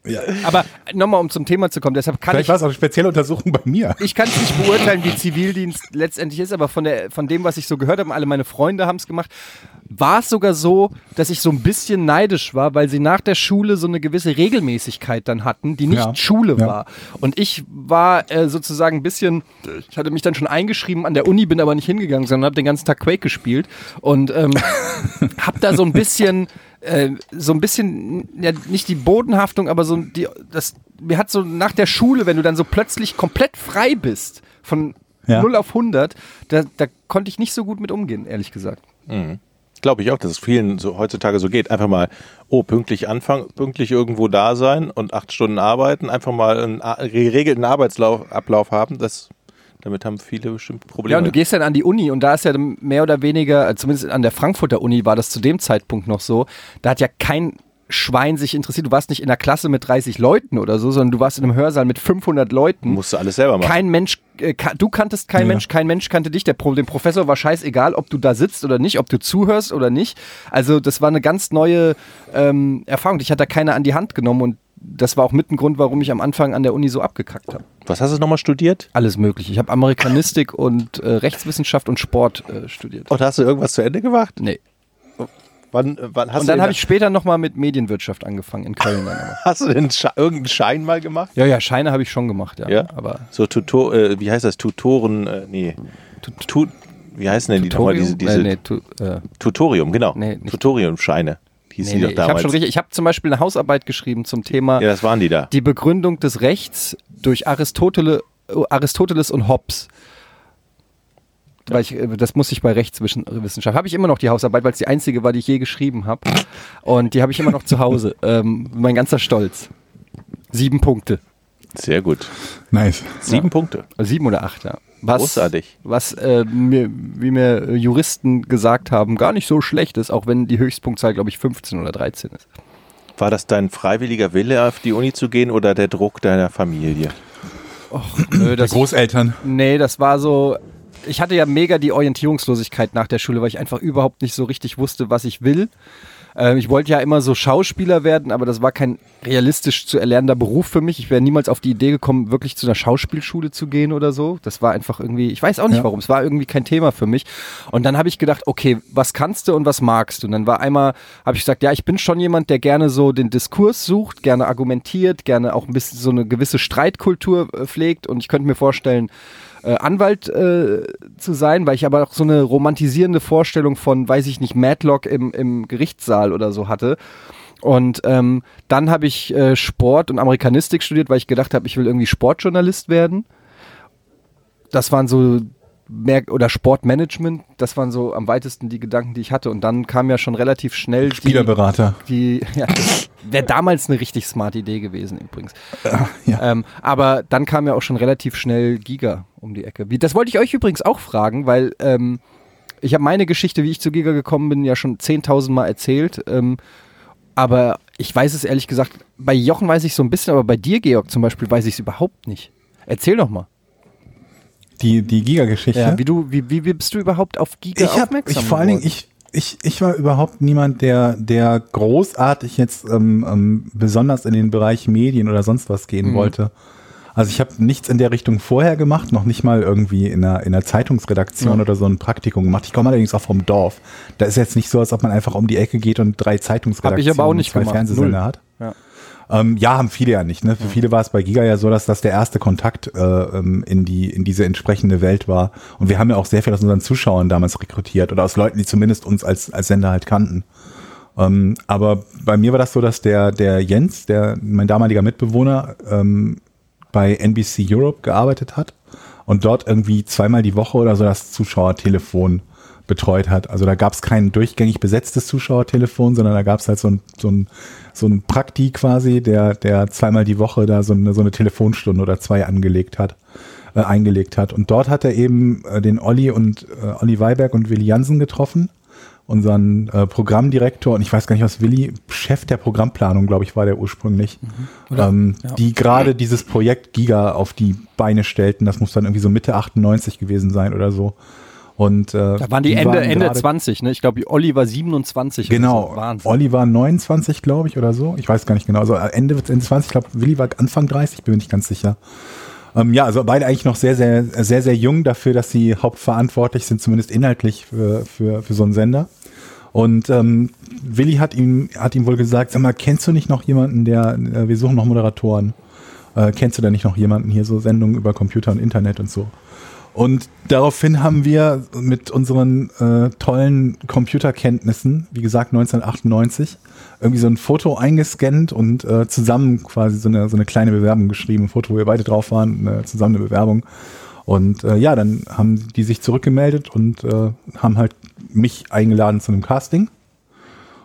Ja. Aber nochmal, um zum Thema zu kommen, deshalb kann Vielleicht ich war es auch eine spezielle Untersuchung bei mir. ich kann es nicht beurteilen, wie Zivildienst letztendlich ist, aber von, der, von dem, was ich so gehört habe, alle meine Freunde haben es gemacht, war es sogar so, dass ich so ein bisschen neidisch war, weil sie nach der Schule so eine gewisse Regelmäßigkeit dann hatten, die nicht Ja. Schule Ja. war. Und ich war äh, sozusagen ein bisschen, ich hatte mich dann schon eingeschrieben an der Uni, bin aber nicht hingegangen, sondern habe den ganzen Tag Quake gespielt und ähm, habe da so ein bisschen äh, so ein bisschen, ja, nicht die Bodenhaftung, aber so die, das, mir hat so nach der Schule, wenn du dann so plötzlich komplett frei bist, von Ja. 0 auf 100, da, da konnte ich nicht so gut mit umgehen, ehrlich gesagt. Glaube ich auch, dass es vielen so heutzutage so geht. Einfach mal, oh, pünktlich anfangen, pünktlich irgendwo da sein und acht Stunden arbeiten, einfach mal einen geregelten Arbeitsablauf haben. Das, damit haben viele bestimmt Probleme. Ja, und du gehst dann an die Uni und da ist ja mehr oder weniger, äh, zumindest an der Frankfurter Uni war das zu dem Zeitpunkt noch so, da hat ja kein Schwein sich interessiert. Du warst nicht in einer Klasse mit 30 Leuten oder so, sondern du warst in einem Hörsaal mit 500 Leuten. musst du alles selber machen. Kein Mensch, äh, du kanntest kein Ja. Mensch, kein Mensch kannte dich. Der Pro, dem Professor war scheißegal, ob du da sitzt oder nicht, ob du zuhörst oder nicht. Also das war eine ganz neue ähm, Erfahrung. Ich hatte da keiner an die Hand genommen und das war auch mit ein Grund, warum ich am Anfang an der Uni so abgekackt habe. Was hast du nochmal studiert? Alles möglich. Ich habe Amerikanistik und äh, Rechtswissenschaft und Sport äh, studiert. Und hast du irgendwas zu Ende gemacht? Nee. Wann, wann hast Und dann habe ich später nochmal mit Medienwirtschaft angefangen in Köln. Hast du denn Sche irgendeinen Schein mal gemacht? Ja, ja, Scheine habe ich schon gemacht, ja. Ja. Aber So Tutor, äh, wie heißt das? Tutoren, äh, nee. Tu, wie heißen denn die nochmal? Diese, diese äh, nee, tu, äh, Tutorium, genau. Nee, Tutorium-Scheine. Hieß nee, die nee, doch ich habe damals. schon richtig. Ich habe zum Beispiel eine Hausarbeit geschrieben zum Thema ja, das waren die da. die Begründung des Rechts durch Aristotele, Aristoteles und Hobbes. Weil ich, äh, das muss ich bei Rechtswissenschaft. Habe ich immer noch die Hausarbeit, weil es die einzige war, die ich je geschrieben habe. Und die habe ich immer noch zu Hause. Ähm, mein ganzer Stolz. Sieben Punkte. Sehr gut. Nice. Sieben Punkte. Also Sieben oder acht, ja. Was, Großartig. Was, äh, mir, wie mir äh, Juristen gesagt haben, gar nicht so schlecht ist, auch wenn die Höchstpunktzahl, glaube ich, 15 oder 13 ist. War das dein freiwilliger Wille, auf die Uni zu gehen oder der Druck deiner Familie? Nö, Der das, Großeltern. nee, das war so. Ich hatte ja mega die Orientierungslosigkeit nach der Schule, weil ich einfach überhaupt nicht so richtig wusste, was ich will. Ähm, ich wollte ja immer so Schauspieler werden, aber das war kein realistisch zu erlernender Beruf für mich. Ich wäre niemals auf die Idee gekommen, wirklich zu einer Schauspielschule zu gehen oder so. Das war einfach irgendwie, ich weiß auch nicht Ja. warum, es war irgendwie kein Thema für mich. Und dann habe ich gedacht, okay, was kannst du und was magst du? Und dann war einmal, habe ich gesagt, ja, ich bin schon jemand, der gerne so den Diskurs sucht, gerne argumentiert, gerne auch ein bisschen so eine gewisse Streitkultur äh, pflegt. Und ich könnte mir vorstellen, äh, Anwalt äh, zu sein, weil ich aber auch so eine romantisierende Vorstellung von, weiß ich nicht, Madlock im, im Gerichtssaal oder so hatte. Und ähm, dann habe ich äh, Sport und Amerikanistik studiert, weil ich gedacht habe, ich will irgendwie Sportjournalist werden. Das waren so mehr oder Sportmanagement, das waren so am weitesten die Gedanken, die ich hatte. Und dann kam ja schon relativ schnell die, Spielerberater. die ja, wäre damals eine richtig smarte Idee gewesen übrigens. Ja. Ähm, aber dann kam ja auch schon relativ schnell Giga um die Ecke. Wie, das wollte ich euch übrigens auch fragen, weil ähm, ich habe meine Geschichte, wie ich zu Giga gekommen bin, ja schon 10.000 Mal erzählt. Ähm, aber ich weiß es ehrlich gesagt, bei Jochen weiß ich so ein bisschen, aber bei dir, Georg, zum Beispiel, weiß ich es überhaupt nicht. Erzähl doch mal. Die, die Giga-Geschichte. Ja, wie, du, wie, wie bist du überhaupt auf Giga ich habe, aufmerksam ich vor allen Dingen, ich, ich, ich war überhaupt niemand, der, der großartig jetzt ähm, ähm, besonders in den Bereich Medien oder sonst was gehen wollte. Also ich habe nichts in der Richtung vorher gemacht, noch nicht mal irgendwie in einer, in einer Zeitungsredaktion Ja. oder so ein Praktikum gemacht. Ich komme allerdings auch vom Dorf. Da ist jetzt nicht so, als ob man einfach um die Ecke geht und drei Zeitungsredaktionen Hab ich aber auch nicht und zwei gemacht. Fernsehsender Null. hat. Ja. Ähm, ja, haben viele ja nicht. Ne? Für viele war es bei Giga ja so, dass das der erste Kontakt äh, ähm, in, die, in diese entsprechende Welt war. Und wir haben ja auch sehr viel aus unseren Zuschauern damals rekrutiert oder aus Leuten, die zumindest uns als, als Sender halt kannten. Ähm, aber bei mir war das so, dass der, der Jens, der mein damaliger Mitbewohner, ähm, bei NBC Europe gearbeitet hat und dort irgendwie zweimal die Woche oder so das Zuschauertelefon betreut hat. Also da gab es kein durchgängig besetztes Zuschauertelefon, sondern da gab es halt so ein, so ein, so ein Prakti quasi, der, der zweimal die Woche da so eine, so eine Telefonstunde oder zwei angelegt hat, äh, eingelegt hat. Und dort hat er eben äh, den Olli und äh, Olli Weiberg und Willi Jansen getroffen, unseren äh, Programmdirektor und ich weiß gar nicht, was Willi, Chef der Programmplanung, glaube ich, war der ursprünglich, ähm, Ja. die gerade dieses Projekt Giga auf die Beine stellten. Das muss dann irgendwie so Mitte 98 gewesen sein oder so. Und äh, Da waren die, Ende, Ende gerade- 20, ne? Ich glaube, Olli war 27. oder Genau. So. Olli war 29, glaube ich, oder so. Ich weiß gar nicht genau. Also Ende, Ende 20, ich glaube, Willi war Anfang 30, bin nicht ganz sicher. Ähm, ja, also beide eigentlich noch sehr, sehr, sehr, sehr jung dafür, dass sie hauptverantwortlich sind, zumindest inhaltlich für, für, für so einen Sender. Und ähm, Willi hat ihm, hat ihm wohl gesagt, sag mal, kennst du nicht noch jemanden, der, äh, wir suchen noch Moderatoren. Äh, kennst du da nicht noch jemanden hier, so Sendungen über Computer und Internet und so? Und daraufhin haben wir mit unseren äh, tollen Computerkenntnissen, wie gesagt 1998, irgendwie so ein Foto eingescannt und äh, zusammen quasi so eine, so eine kleine Bewerbung geschrieben. Ein Foto, wo wir beide drauf waren, eine, zusammen eine Bewerbung. Und äh, ja, dann haben die sich zurückgemeldet und äh, haben halt mich eingeladen zu einem Casting.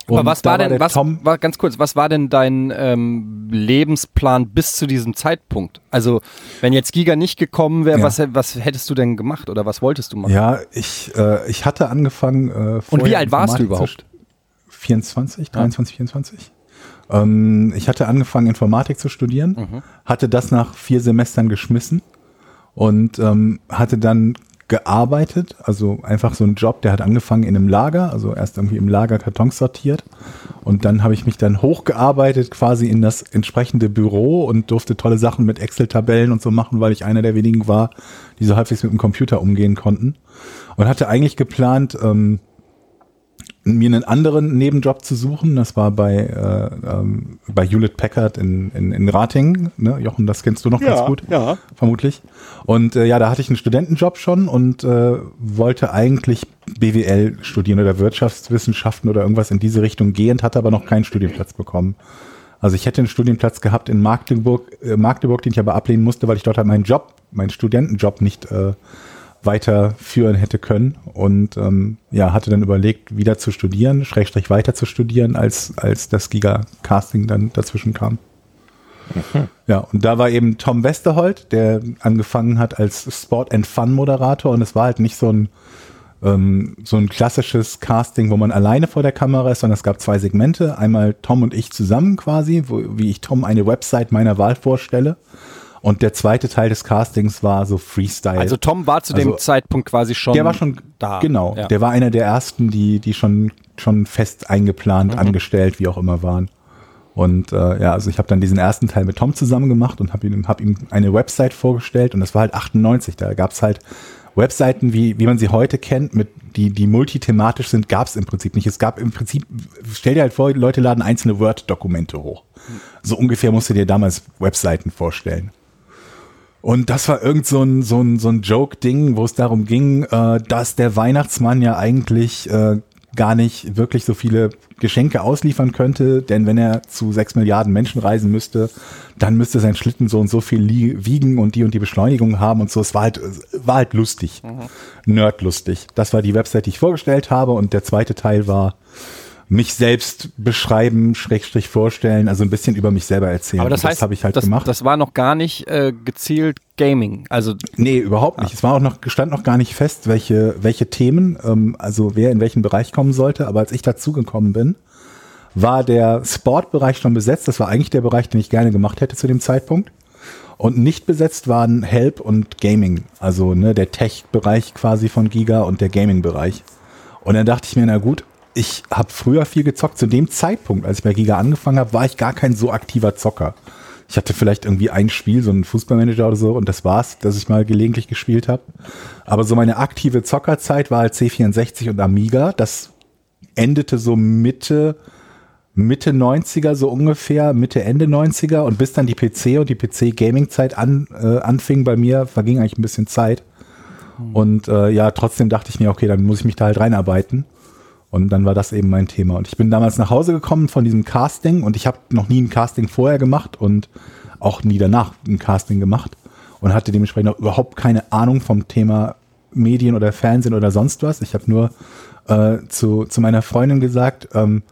Aber Und was da war denn, der was, Tom, war, ganz kurz, was war denn dein ähm, Lebensplan bis zu diesem Zeitpunkt? Also, wenn jetzt Giga nicht gekommen wäre, Ja. was, was hättest du denn gemacht oder was wolltest du machen? ja, ich, äh, ich hatte angefangen. Äh, Und wie alt warst du überhaupt? 24, 23, 24. Ähm, ich hatte angefangen, Informatik zu studieren, Mhm. hatte das nach vier Semestern geschmissen und ähm, hatte dann gearbeitet, also einfach so einen Job, der hat angefangen in einem Lager, also erst irgendwie im Lager Kartons sortiert. Und dann habe ich mich dann hochgearbeitet quasi in das entsprechende Büro und durfte tolle Sachen mit Excel-Tabellen und so machen, weil ich einer der wenigen war, die so halbwegs mit dem Computer umgehen konnten. Und hatte eigentlich geplant, ähm, mir einen anderen Nebenjob zu suchen. Das war bei, äh, ähm, bei Hewlett Packard in, in, in Ratingen. Ne? Jochen, das kennst du noch ganz gut, ja. vermutlich. Und äh, ja, da hatte ich einen Studentenjob schon und äh, wollte eigentlich BWL studieren oder Wirtschaftswissenschaften oder irgendwas in diese Richtung gehend, hatte aber noch keinen Studienplatz bekommen. Also ich hätte einen Studienplatz gehabt in Magdeburg, äh, Magdeburg, den ich aber ablehnen musste, weil ich dort halt meinen Job, meinen Studentenjob nicht äh, weiterführen hätte können und ähm, ja, hatte dann überlegt, wieder zu studieren, Schrägstrich weiter zu studieren, als, als das Giga-Casting dann dazwischen kam. Mhm. Ja, und da war eben Tom Westerholt, der angefangen hat als Sport and Fun Moderator und es war halt nicht so ein ähm, so ein klassisches Casting, wo man alleine vor der Kamera ist, sondern es gab zwei Segmente. Einmal Tom und ich zusammen quasi, wo, wie ich Tom eine Website meiner Wahl vorstelle. Und der zweite Teil des Castings war so Freestyle. Also Tom war zu Also, dem Zeitpunkt quasi schon. Der war schon da. Genau, Ja. der war einer der ersten, die die schon schon fest Mhm. eingeplant, angestellt, wie auch immer waren. Und äh, ja, also ich habe dann diesen ersten Teil mit Tom zusammen gemacht und habe ihm hab ihm eine Website vorgestellt und das war halt 98. Da gab's halt Webseiten, wie wie man sie heute kennt, mit die die multithematisch sind, gab's im Prinzip nicht. Es gab im Prinzip, stell dir halt vor, Leute laden einzelne Word-Dokumente hoch. So ungefähr musst du dir damals Webseiten vorstellen. Und das war irgend so ein, so ein, so ein Joke-Ding, wo es darum ging, äh, dass der Weihnachtsmann ja eigentlich äh, gar nicht wirklich so viele Geschenke ausliefern könnte, denn wenn er zu sechs Milliarden Menschen reisen müsste, dann müsste sein Schlitten so und so viel wiegen und die und die Beschleunigung haben und so. Es war halt, es war halt lustig, nerdlustig. Das war die Website, die ich vorgestellt habe und der zweite Teil war mich selbst beschreiben, Schrägstrich vorstellen, also ein bisschen über mich selber erzählen. Aber das heißt, habe ich halt das, gemacht. das war noch gar nicht äh, gezielt Gaming. Also Nee, überhaupt nicht. Es war auch noch, stand noch gar nicht fest, welche, welche Themen, ähm, also wer in welchen Bereich kommen sollte. Aber als ich dazugekommen bin, war der Sportbereich schon besetzt. Das war eigentlich der Bereich, den ich gerne gemacht hätte zu dem Zeitpunkt. Und nicht besetzt waren Help und Gaming. Also ne, der Tech-Bereich quasi von Giga und der Gaming-Bereich. Und dann dachte ich mir, na gut, ich habe früher viel gezockt. Zu dem Zeitpunkt, als ich bei Giga angefangen habe, war ich gar kein so aktiver Zocker. Ich hatte vielleicht irgendwie ein Spiel, so ein Fußballmanager oder so, und das war's, dass ich mal gelegentlich gespielt habe. Aber so meine aktive Zockerzeit war halt C64 und Amiga. Das endete so Mitte, Mitte 90er, so ungefähr, Mitte, Ende 90er und bis dann die PC und die PC-Gaming-Zeit an, äh, anfing bei mir, verging eigentlich ein bisschen Zeit. Und äh, ja, trotzdem dachte ich mir, okay, dann muss ich mich da halt reinarbeiten. Und dann war das eben mein Thema. Und ich bin damals nach Hause gekommen von diesem Casting und ich habe noch nie ein Casting vorher gemacht und auch nie danach ein Casting gemacht und hatte dementsprechend auch überhaupt keine Ahnung vom Thema Medien oder Fernsehen oder sonst was. Ich habe nur äh, zu, zu meiner Freundin gesagt, ähm,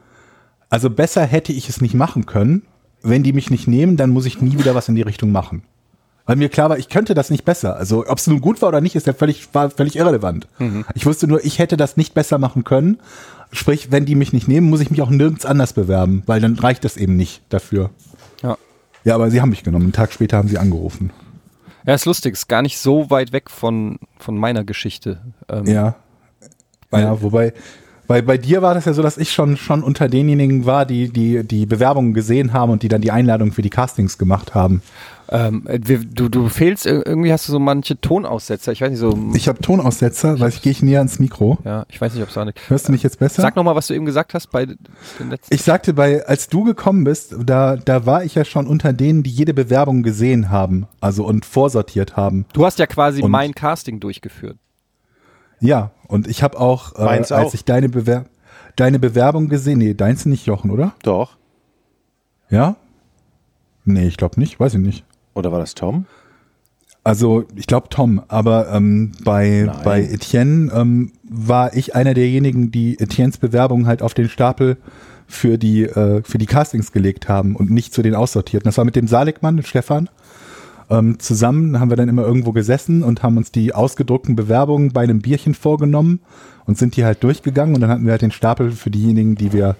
also besser hätte ich es nicht machen können. Wenn die mich nicht nehmen, dann muss ich nie wieder was in die Richtung machen. Weil mir klar war, ich könnte das nicht besser. Also ob es nun gut war oder nicht, ist ja völlig, war völlig irrelevant. Ich wusste nur, ich hätte das nicht besser machen können. Sprich, wenn die mich nicht nehmen, muss ich mich auch nirgends anders bewerben, weil dann reicht das eben nicht dafür. ja. Ja, aber sie haben mich genommen. Einen Tag später haben sie angerufen. Ja, ist lustig, ist gar nicht so weit weg von, von meiner Geschichte. Ähm, Ja. Weil- ja, wobei, bei, bei dir war das ja so, dass ich schon, schon unter denjenigen war, die, die die Bewerbungen gesehen haben und die dann die Einladung für die Castings gemacht haben. Ähm, du, du fehlst, ir- irgendwie hast du so manche Tonaussetzer. Ich weiß nicht, so. Ich habe Tonaussetzer, weil ich gehe ich näher ans Mikro. ja, ich weiß nicht, ob es da Hörst du mich jetzt besser? Sag nochmal, was du eben gesagt hast bei den letzten. Ich sagte bei, als du gekommen bist, da, da war ich ja schon unter denen, die jede Bewerbung gesehen haben, also und vorsortiert haben. Du hast ja quasi Und- mein Casting durchgeführt. Ja, und ich habe auch, äh, als auch. ich deine, Bewer deine Bewerbung gesehen, nee, deins nicht Jochen, oder? Doch. Ja? Nee, ich glaube nicht, weiß ich nicht. Oder war das Tom? Also ich glaube Tom, aber ähm, bei, Nein. bei Etienne ähm, war ich einer derjenigen, die Etiennes Bewerbung halt auf den Stapel für die, äh, für die Castings gelegt haben und nicht zu den Aussortierten. Das war mit dem Saligmann, mit Stefan. Ähm, zusammen haben wir dann immer irgendwo gesessen und haben uns die ausgedruckten Bewerbungen bei einem Bierchen vorgenommen und sind die halt durchgegangen und dann hatten wir halt den Stapel für diejenigen, die wir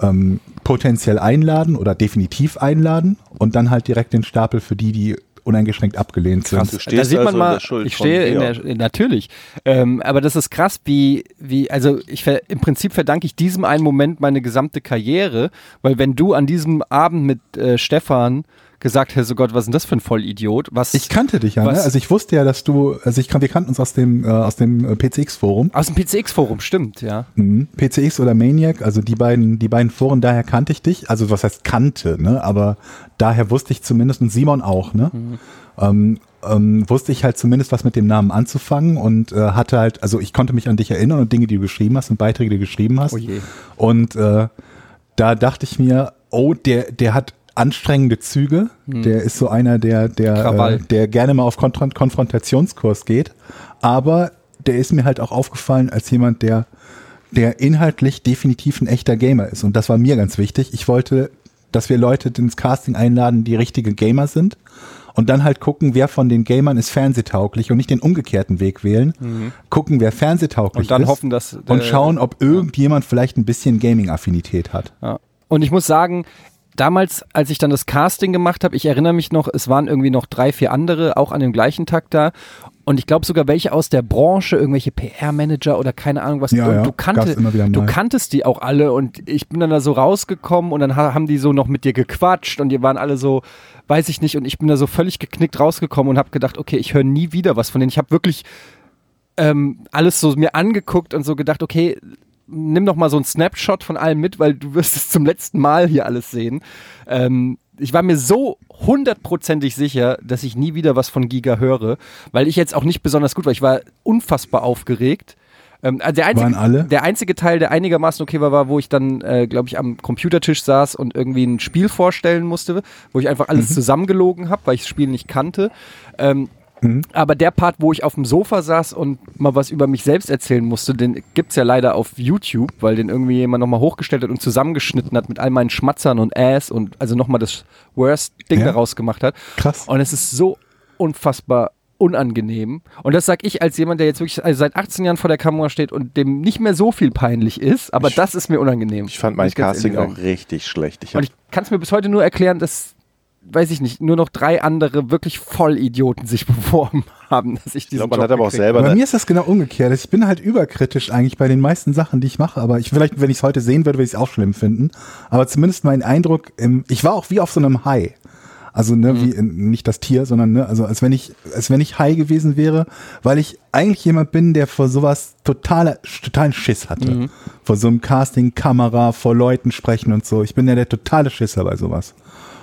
ähm, potenziell einladen oder definitiv einladen und dann halt direkt den Stapel für die, die uneingeschränkt abgelehnt sind. Du da stehst sieht man also in mal, der Schuld ich stehe in der, natürlich. Ähm, aber das ist krass, wie, wie, also ich ver, im Prinzip verdanke ich diesem einen Moment meine gesamte Karriere, weil wenn du an diesem Abend mit äh, Stefan gesagt hätte, so Gott, was ist denn das für ein Vollidiot? Was, Ich kannte dich ja, ne? Was? Also ich wusste ja, dass du, also ich kann, wir kannten uns aus dem, äh, aus dem äh, PCX-Forum. aus dem PCX-Forum, stimmt, ja. Mhm. PCX oder Maniac, also die beiden, die beiden Foren, daher kannte ich dich. Also was heißt kannte, ne? Aber daher wusste ich zumindest, und Simon auch, ne? Ähm, ähm, wusste ich halt zumindest was mit dem Namen anzufangen und äh, hatte halt, also ich konnte mich an dich erinnern und Dinge, die du geschrieben hast und Beiträge, die du geschrieben hast. Oh je. Und äh, da dachte ich mir, oh, der, der hat anstrengende Züge. Der ist so einer, der, der, äh, der gerne mal auf Konfront Konfrontationskurs geht. Aber der ist mir halt auch aufgefallen als jemand, der, der inhaltlich definitiv ein echter Gamer ist. Und das war mir ganz wichtig. Ich wollte, dass wir Leute ins Casting einladen, die richtige Gamer sind. Und dann halt gucken, wer von den Gamern ist fernsehtauglich und nicht den umgekehrten Weg wählen. Gucken, wer fernsehtauglich Und dann ist. hoffen, dass, Und äh, schauen, ob irgendjemand vielleicht ein bisschen Gaming-Affinität hat. Ja. Und ich muss sagen, damals, als ich dann das Casting gemacht habe, ich erinnere mich noch, es waren irgendwie noch drei, vier andere, auch an dem gleichen Tag da. Und ich glaube sogar welche aus der Branche, irgendwelche PR-Manager oder keine Ahnung was. Ja, und ja, du, kannte, du kanntest die auch alle und ich bin dann da so rausgekommen und dann ha- haben die so noch mit dir gequatscht und die waren alle so, weiß ich nicht, und ich bin da so völlig geknickt rausgekommen und habe gedacht, okay, ich höre nie wieder was von denen. Ich habe wirklich ähm, alles so mir angeguckt und so gedacht, okay, nimm doch mal so einen Snapshot von allem mit, weil du wirst es zum letzten Mal hier alles sehen. Ähm, ich war mir so hundertprozentig sicher, dass ich nie wieder was von Giga höre, weil ich jetzt auch nicht besonders gut war. Ich war unfassbar aufgeregt. Ähm, also der, einzige, Waren alle? der einzige Teil, der einigermaßen okay war, war, wo ich dann, äh, glaube ich, am Computertisch saß und irgendwie ein Spiel vorstellen musste, wo ich einfach alles zusammengelogen habe, weil ich das Spiel nicht kannte. Ähm, aber der Part, wo ich auf dem Sofa saß und mal was über mich selbst erzählen musste, den gibt's ja leider auf YouTube, weil den irgendwie jemand nochmal hochgestellt hat und zusammengeschnitten hat mit all meinen Schmatzern und Ass und also nochmal das Worst-Ding Ja? daraus gemacht hat. Krass. Und es ist so unfassbar unangenehm. Und das sag ich als jemand, der jetzt wirklich also seit 18 Jahren vor der Kamera steht und dem nicht mehr so viel peinlich ist, aber das ist mir unangenehm. Ich fand mein Casting auch richtig schlecht. Ich Und ich kann es mir bis heute nur erklären, dass, weiß ich nicht, nur noch drei andere wirklich Vollidioten sich beworben haben, dass ich ich diesen glaube, man Job hat aber auch selber Bei mir ist das genau umgekehrt. Ich bin halt überkritisch eigentlich bei den meisten Sachen, die ich mache. Aber ich vielleicht, wenn ich es heute sehen würde, würde ich es auch schlimm finden. Aber zumindest mein Eindruck, im, ich war auch wie auf so einem Hai. Also ne, Mhm. wie in, nicht das Tier, sondern ne, also als wenn ich, als wenn ich Hai gewesen wäre, weil ich eigentlich jemand bin, der vor sowas totale, totalen Schiss hatte. Mhm. Vor so einem Casting, Kamera, vor Leuten sprechen und so. Ich bin ja der totale Schisser bei sowas.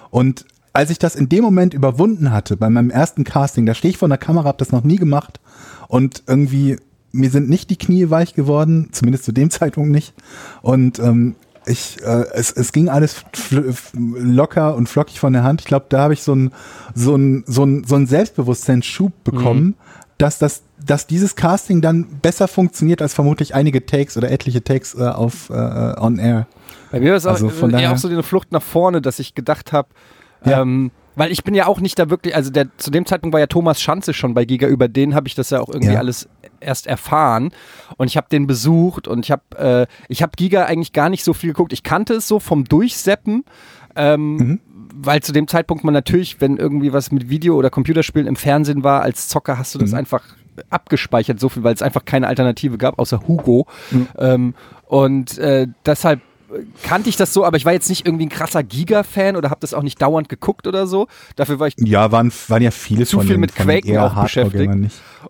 Und als ich das in dem Moment überwunden hatte, bei meinem ersten Casting, da stehe ich vor der Kamera, habe das noch nie gemacht und irgendwie, mir sind nicht die Knie weich geworden, zumindest zu dem Zeitpunkt nicht. Und ähm, ich, äh, es, es ging alles locker und flockig von der Hand. Ich glaube, da habe ich so ein so ein so ein so ein Selbstbewusstseinsschub bekommen, dass das dass dieses Casting dann besser funktioniert als vermutlich einige Takes oder etliche Takes äh, auf äh, on air. Bei mir war es auch, Also von eher daher- auch so eine Flucht nach vorne, dass ich gedacht habe, Ja. ähm, weil ich bin ja auch nicht da wirklich, also der, zu dem Zeitpunkt war ja Thomas Schanze schon bei Giga, über den habe ich das ja auch irgendwie Ja. alles erst erfahren und ich habe den besucht und ich habe äh, ich habe Giga eigentlich gar nicht so viel geguckt. Ich kannte es so vom Durchseppen, ähm, Mhm. weil zu dem Zeitpunkt man natürlich, wenn irgendwie was mit Video oder Computerspielen im Fernsehen war, als Zocker hast du das Mhm. einfach abgespeichert, so viel, weil es einfach keine Alternative gab, außer Hugo. Mhm. Ähm, und äh, deshalb kannte ich das so, aber ich war jetzt nicht irgendwie ein krasser Giga-Fan oder habe das auch nicht dauernd geguckt oder so. Dafür war ich Ja, waren, waren ja viele Zu viel den, mit Quaken auch beschäftigt.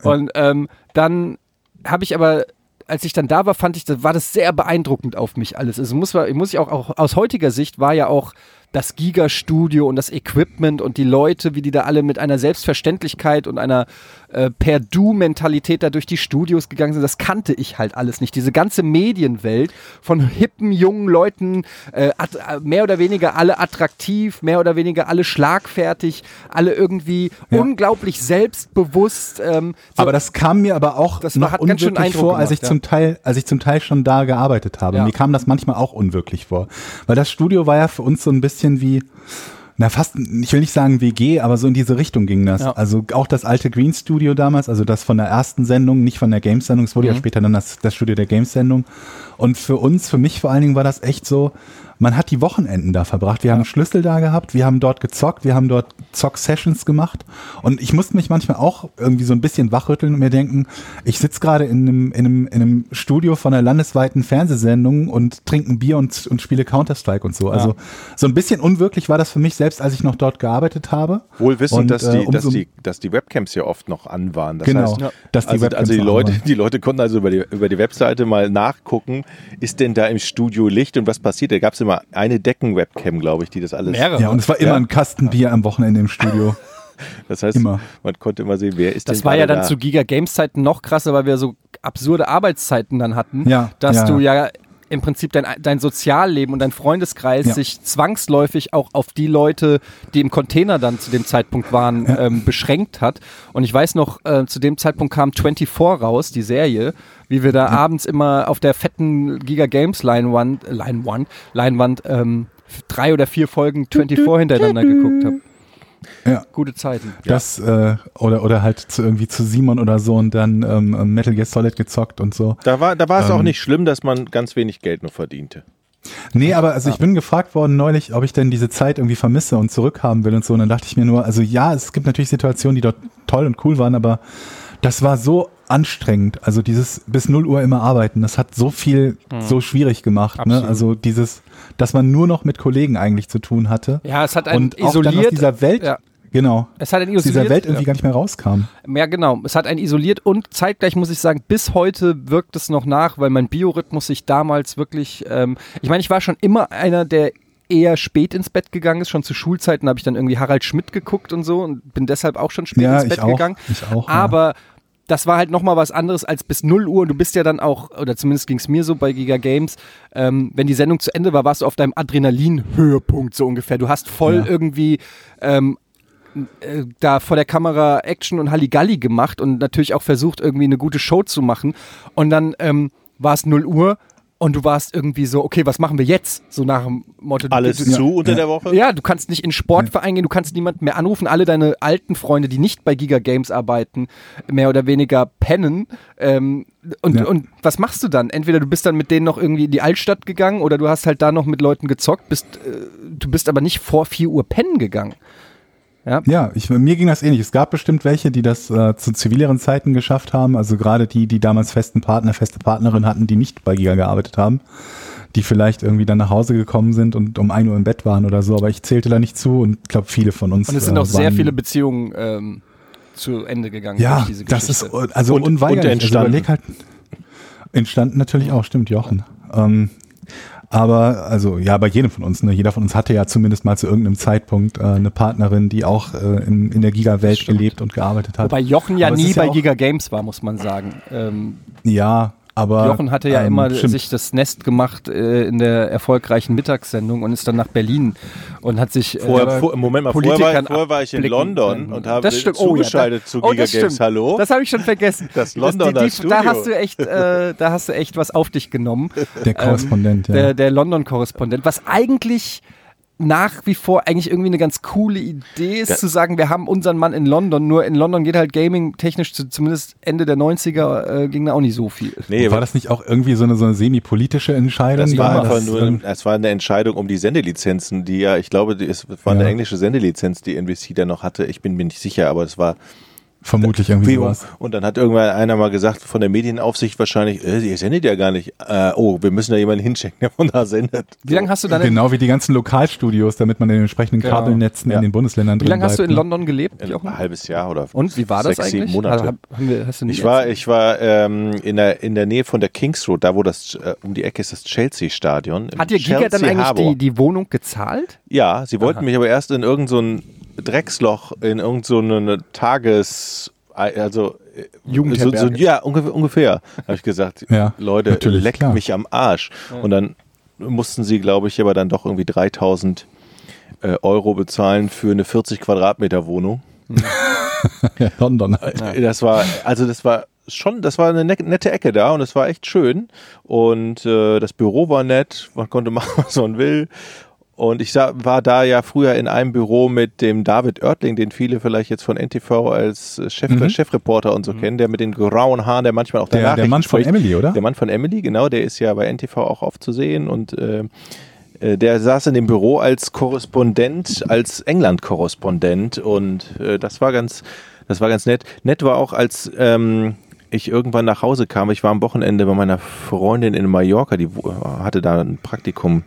Und ähm, dann habe ich aber, als ich dann da war, fand ich, das war das sehr beeindruckend auf mich alles. Also muss, man- muss ich auch, auch aus heutiger Sicht war ja auch das Giga-Studio und das Equipment und die Leute, wie die da alle mit einer Selbstverständlichkeit und einer äh, Per-Du-Mentalität da durch die Studios gegangen sind, das kannte ich halt alles nicht. Diese ganze Medienwelt von hippen, jungen Leuten, äh, äh, mehr oder weniger alle attraktiv, mehr oder weniger alle schlagfertig, alle irgendwie Ja. unglaublich selbstbewusst. Ähm, so- Aber das kam mir aber auch Das noch unwirklich vor, als ich gemacht, zum Teil, als ich zum Teil schon da gearbeitet habe. Ja. Mir kam das manchmal auch unwirklich vor, weil das Studio war ja für uns so ein bisschen wie na fast, ich will nicht sagen WG, aber so in diese Richtung ging das. Ja. Also auch das alte Green Studio damals, also das von der ersten Sendung, nicht von der Games-Sendung, es wurde ja Mhm. später dann das, das Studio der Games-Sendung. Und für uns, für mich vor allen Dingen war das echt so, man hat die Wochenenden da verbracht. Wir haben Schlüssel da gehabt, wir haben dort gezockt, wir haben dort Zock-Sessions gemacht. Und ich musste mich manchmal auch irgendwie so ein bisschen wachrütteln und mir denken, ich sitze gerade in einem, in, einem, in einem Studio von einer landesweiten Fernsehsendung und trinke ein Bier und, und spiele Counter-Strike und so. Also so ein bisschen unwirklich war das für mich selbst, als ich noch dort gearbeitet habe. Wohl wissend, Und, dass, äh, die, dass, umso- die, dass die Webcams ja oft noch an waren. Das Genau, heißt, dass die also, Webcams also die Leute, die Leute konnten also über die, über die Webseite mal nachgucken, ist denn da im Studio Licht und was passiert? Da gab es immer eine Decken-Webcam, glaube ich, die das alles. Mehrere. Ja, und es war immer ein Kasten Bier am Wochenende im Studio. Das heißt, Immer. man konnte immer sehen, wer ist Das denn war ja dann da. zu Giga Games Zeiten noch krasser, weil wir so absurde Arbeitszeiten dann hatten, Ja, dass ja, du ja. Ja im Prinzip dein, dein Sozialleben und dein Freundeskreis Ja. sich zwangsläufig auch auf die Leute, die im Container dann zu dem Zeitpunkt waren, ähm, beschränkt hat. Und ich weiß noch, äh, zu dem Zeitpunkt kam 24 raus, die Serie, wie wir da abends immer auf der fetten Giga Games Leinwand, Leinwand, Leinwand ähm, drei oder vier Folgen 24 hintereinander geguckt haben. Ja. Gute Zeiten. Das, äh, oder, oder halt zu, irgendwie zu Simon oder so und dann ähm, Metal Gear Solid gezockt und so. Da war, da war es auch Ähm, nicht schlimm, dass man ganz wenig Geld nur verdiente. Nee, aber also ich bin gefragt worden neulich, ob ich denn diese Zeit irgendwie vermisse und zurückhaben will und so. Und dann dachte ich mir nur, also ja, es gibt natürlich Situationen, die dort toll und cool waren, aber das war so anstrengend. Also dieses bis 0 Uhr immer arbeiten, das hat so viel so schwierig gemacht. Ne? Also dieses, dass man nur noch mit Kollegen eigentlich zu tun hatte. Ja, es hat einen und auch dann aus isoliert. dieser Welt, Ja. genau, Es hat einen aus dieser isoliert. Welt irgendwie gar nicht mehr rauskam. Ja, genau. Es hat einen isoliert und zeitgleich muss ich sagen, bis heute wirkt es noch nach, weil mein Biorhythmus sich damals wirklich, ähm, ich meine, ich war schon immer einer, der eher spät ins Bett gegangen ist. Schon zu Schulzeiten habe ich dann irgendwie Harald Schmidt geguckt und so und bin deshalb auch schon spät Ja, ins ich Bett auch. gegangen. Ich auch, ja. Das war halt nochmal was anderes als bis 0 Uhr. Und du bist ja dann auch, oder zumindest ging es mir so bei Giga Games, ähm, wenn die Sendung zu Ende war, warst du auf deinem Adrenalin-Höhepunkt so ungefähr. Du hast voll Ja. irgendwie ähm, äh, da vor der Kamera Action und Halligalli gemacht und natürlich auch versucht, irgendwie eine gute Show zu machen. Und dann ähm, war es 0 Uhr und du warst irgendwie so, okay, was machen wir jetzt? So nach dem Motto. du- Alles du, zu unter ja. der Woche? ja, du kannst nicht in Sportverein gehen, du kannst niemanden mehr anrufen. Alle deine alten Freunde, die nicht bei Giga Games arbeiten, mehr oder weniger pennen. Ähm, und, Ja. und was machst du dann? Entweder du bist dann mit denen noch irgendwie in die Altstadt gegangen oder du hast halt da noch mit Leuten gezockt, bist, äh, du bist aber nicht vor 4 Uhr pennen gegangen. Ja, ich, mir ging das ähnlich. Es gab bestimmt welche, die das äh, zu zivileren Zeiten geschafft haben. Also gerade die, die damals festen Partner, feste Partnerin hatten, die nicht bei Giga gearbeitet haben, die vielleicht irgendwie dann nach Hause gekommen sind und um 1 Uhr im Bett waren oder so. Aber ich zählte da nicht zu und glaube, viele von uns. Und es sind äh, auch sehr waren- viele Beziehungen ähm, zu Ende gegangen Ja, das ist also Und- unweigerlich. und entstanden. Also halt, entstanden natürlich auch, stimmt, Jochen. Ähm, aber also ja, bei jedem von uns, ne? jeder von uns hatte ja zumindest mal zu irgendeinem Zeitpunkt äh, eine Partnerin, die auch äh, in, in der Giga-Welt gelebt und gearbeitet hat. Wobei Jochen ja Aber nie ja bei auch- Giga Games war, muss man sagen. Ähm, ja, aber Jochen hatte ja ähm, immer stimmt. sich das Nest gemacht äh, in der erfolgreichen Mittagssendung und ist dann nach Berlin und hat sich Vorher, äh, vor, Moment mal, vorher war, Politikern vorher war ich in London und habe Das stimmt. Oh, ja, zugeschaltet da- zu oh, Giga das Games. Hallo? Das habe ich schon vergessen. Das Londoner die, die, Da hast du echt, äh, da hast du echt was auf dich genommen. der Korrespondent, ähm, ja. Der, der London-Korrespondent. Was eigentlich nach wie vor eigentlich irgendwie eine ganz coole Idee ist, Ja. zu sagen, wir haben unseren Mann in London, nur in London geht halt Gaming technisch zu, zumindest Ende der 90er äh, ging da auch nicht so viel. Nee, war das nicht auch irgendwie so eine, so eine semi-politische Entscheidung? Das war das, nur, ähm, es war eine Entscheidung um die Sendelizenzen, die ja, ich glaube, die- es war eine Ja. englische Sendelizenz, die NBC da noch hatte. Ich bin mir nicht sicher, aber es war vermutlich irgendwie wie sowas. und dann hat irgendwann einer mal gesagt von der Medienaufsicht wahrscheinlich, äh, ihr sendet ja gar nicht. Äh, oh, wir müssen da jemanden hinschicken, der von da sendet. Wie lange hast du dann in, Genau wie die ganzen Lokalstudios, damit man in den entsprechenden Genau. Kabelnetzen Ja. in den Bundesländern wie drin lange hast du in ne? London gelebt, Ein Jochen? halbes Jahr oder Und wie war das sechs, sieben eigentlich? Monate. Also, wir, hast du nicht Ich war, ich war ähm, in, der, in der Nähe von der Kings Road, da wo das äh, um die Ecke ist das Chelsea-Stadion. Hat dir Giga dann Chelsea eigentlich Harbour. die, die Wohnung gezahlt? Ja, sie wollten mich aber erst in irgendein so ein Drecksloch, in irgendeine so eine Tages... Also äh, Jugendherberge. So, so, ja, ungefähr, ungefähr habe ich gesagt, Ja, Leute, leckt klar. mich am Arsch. Und dann mussten sie, glaube ich, aber dann doch irgendwie 3000 äh, Euro bezahlen für eine 40 Quadratmeter Wohnung. Ja, London halt. Äh, Das war, also das war schon, das war eine ne- nette Ecke da und es war echt schön. Und äh, das Büro war nett, man konnte machen, was man will. Und ich war da ja früher in einem Büro mit dem David Oertling, den viele vielleicht jetzt von NTV als Chef, Mhm. Chefreporter und so kennen, der mit den grauen Haaren, der manchmal auch Der, der Nachrichten Mann von spricht. Emily, oder? Der Mann von Emily, genau, der ist ja bei NTV auch oft zu sehen und äh, äh, der saß in dem Büro als Korrespondent, als England-Korrespondent und äh, das war ganz, das war ganz nett. Nett war auch, als ähm, ich irgendwann nach Hause kam. Ich war am Wochenende bei meiner Freundin in Mallorca, die hatte da ein Praktikum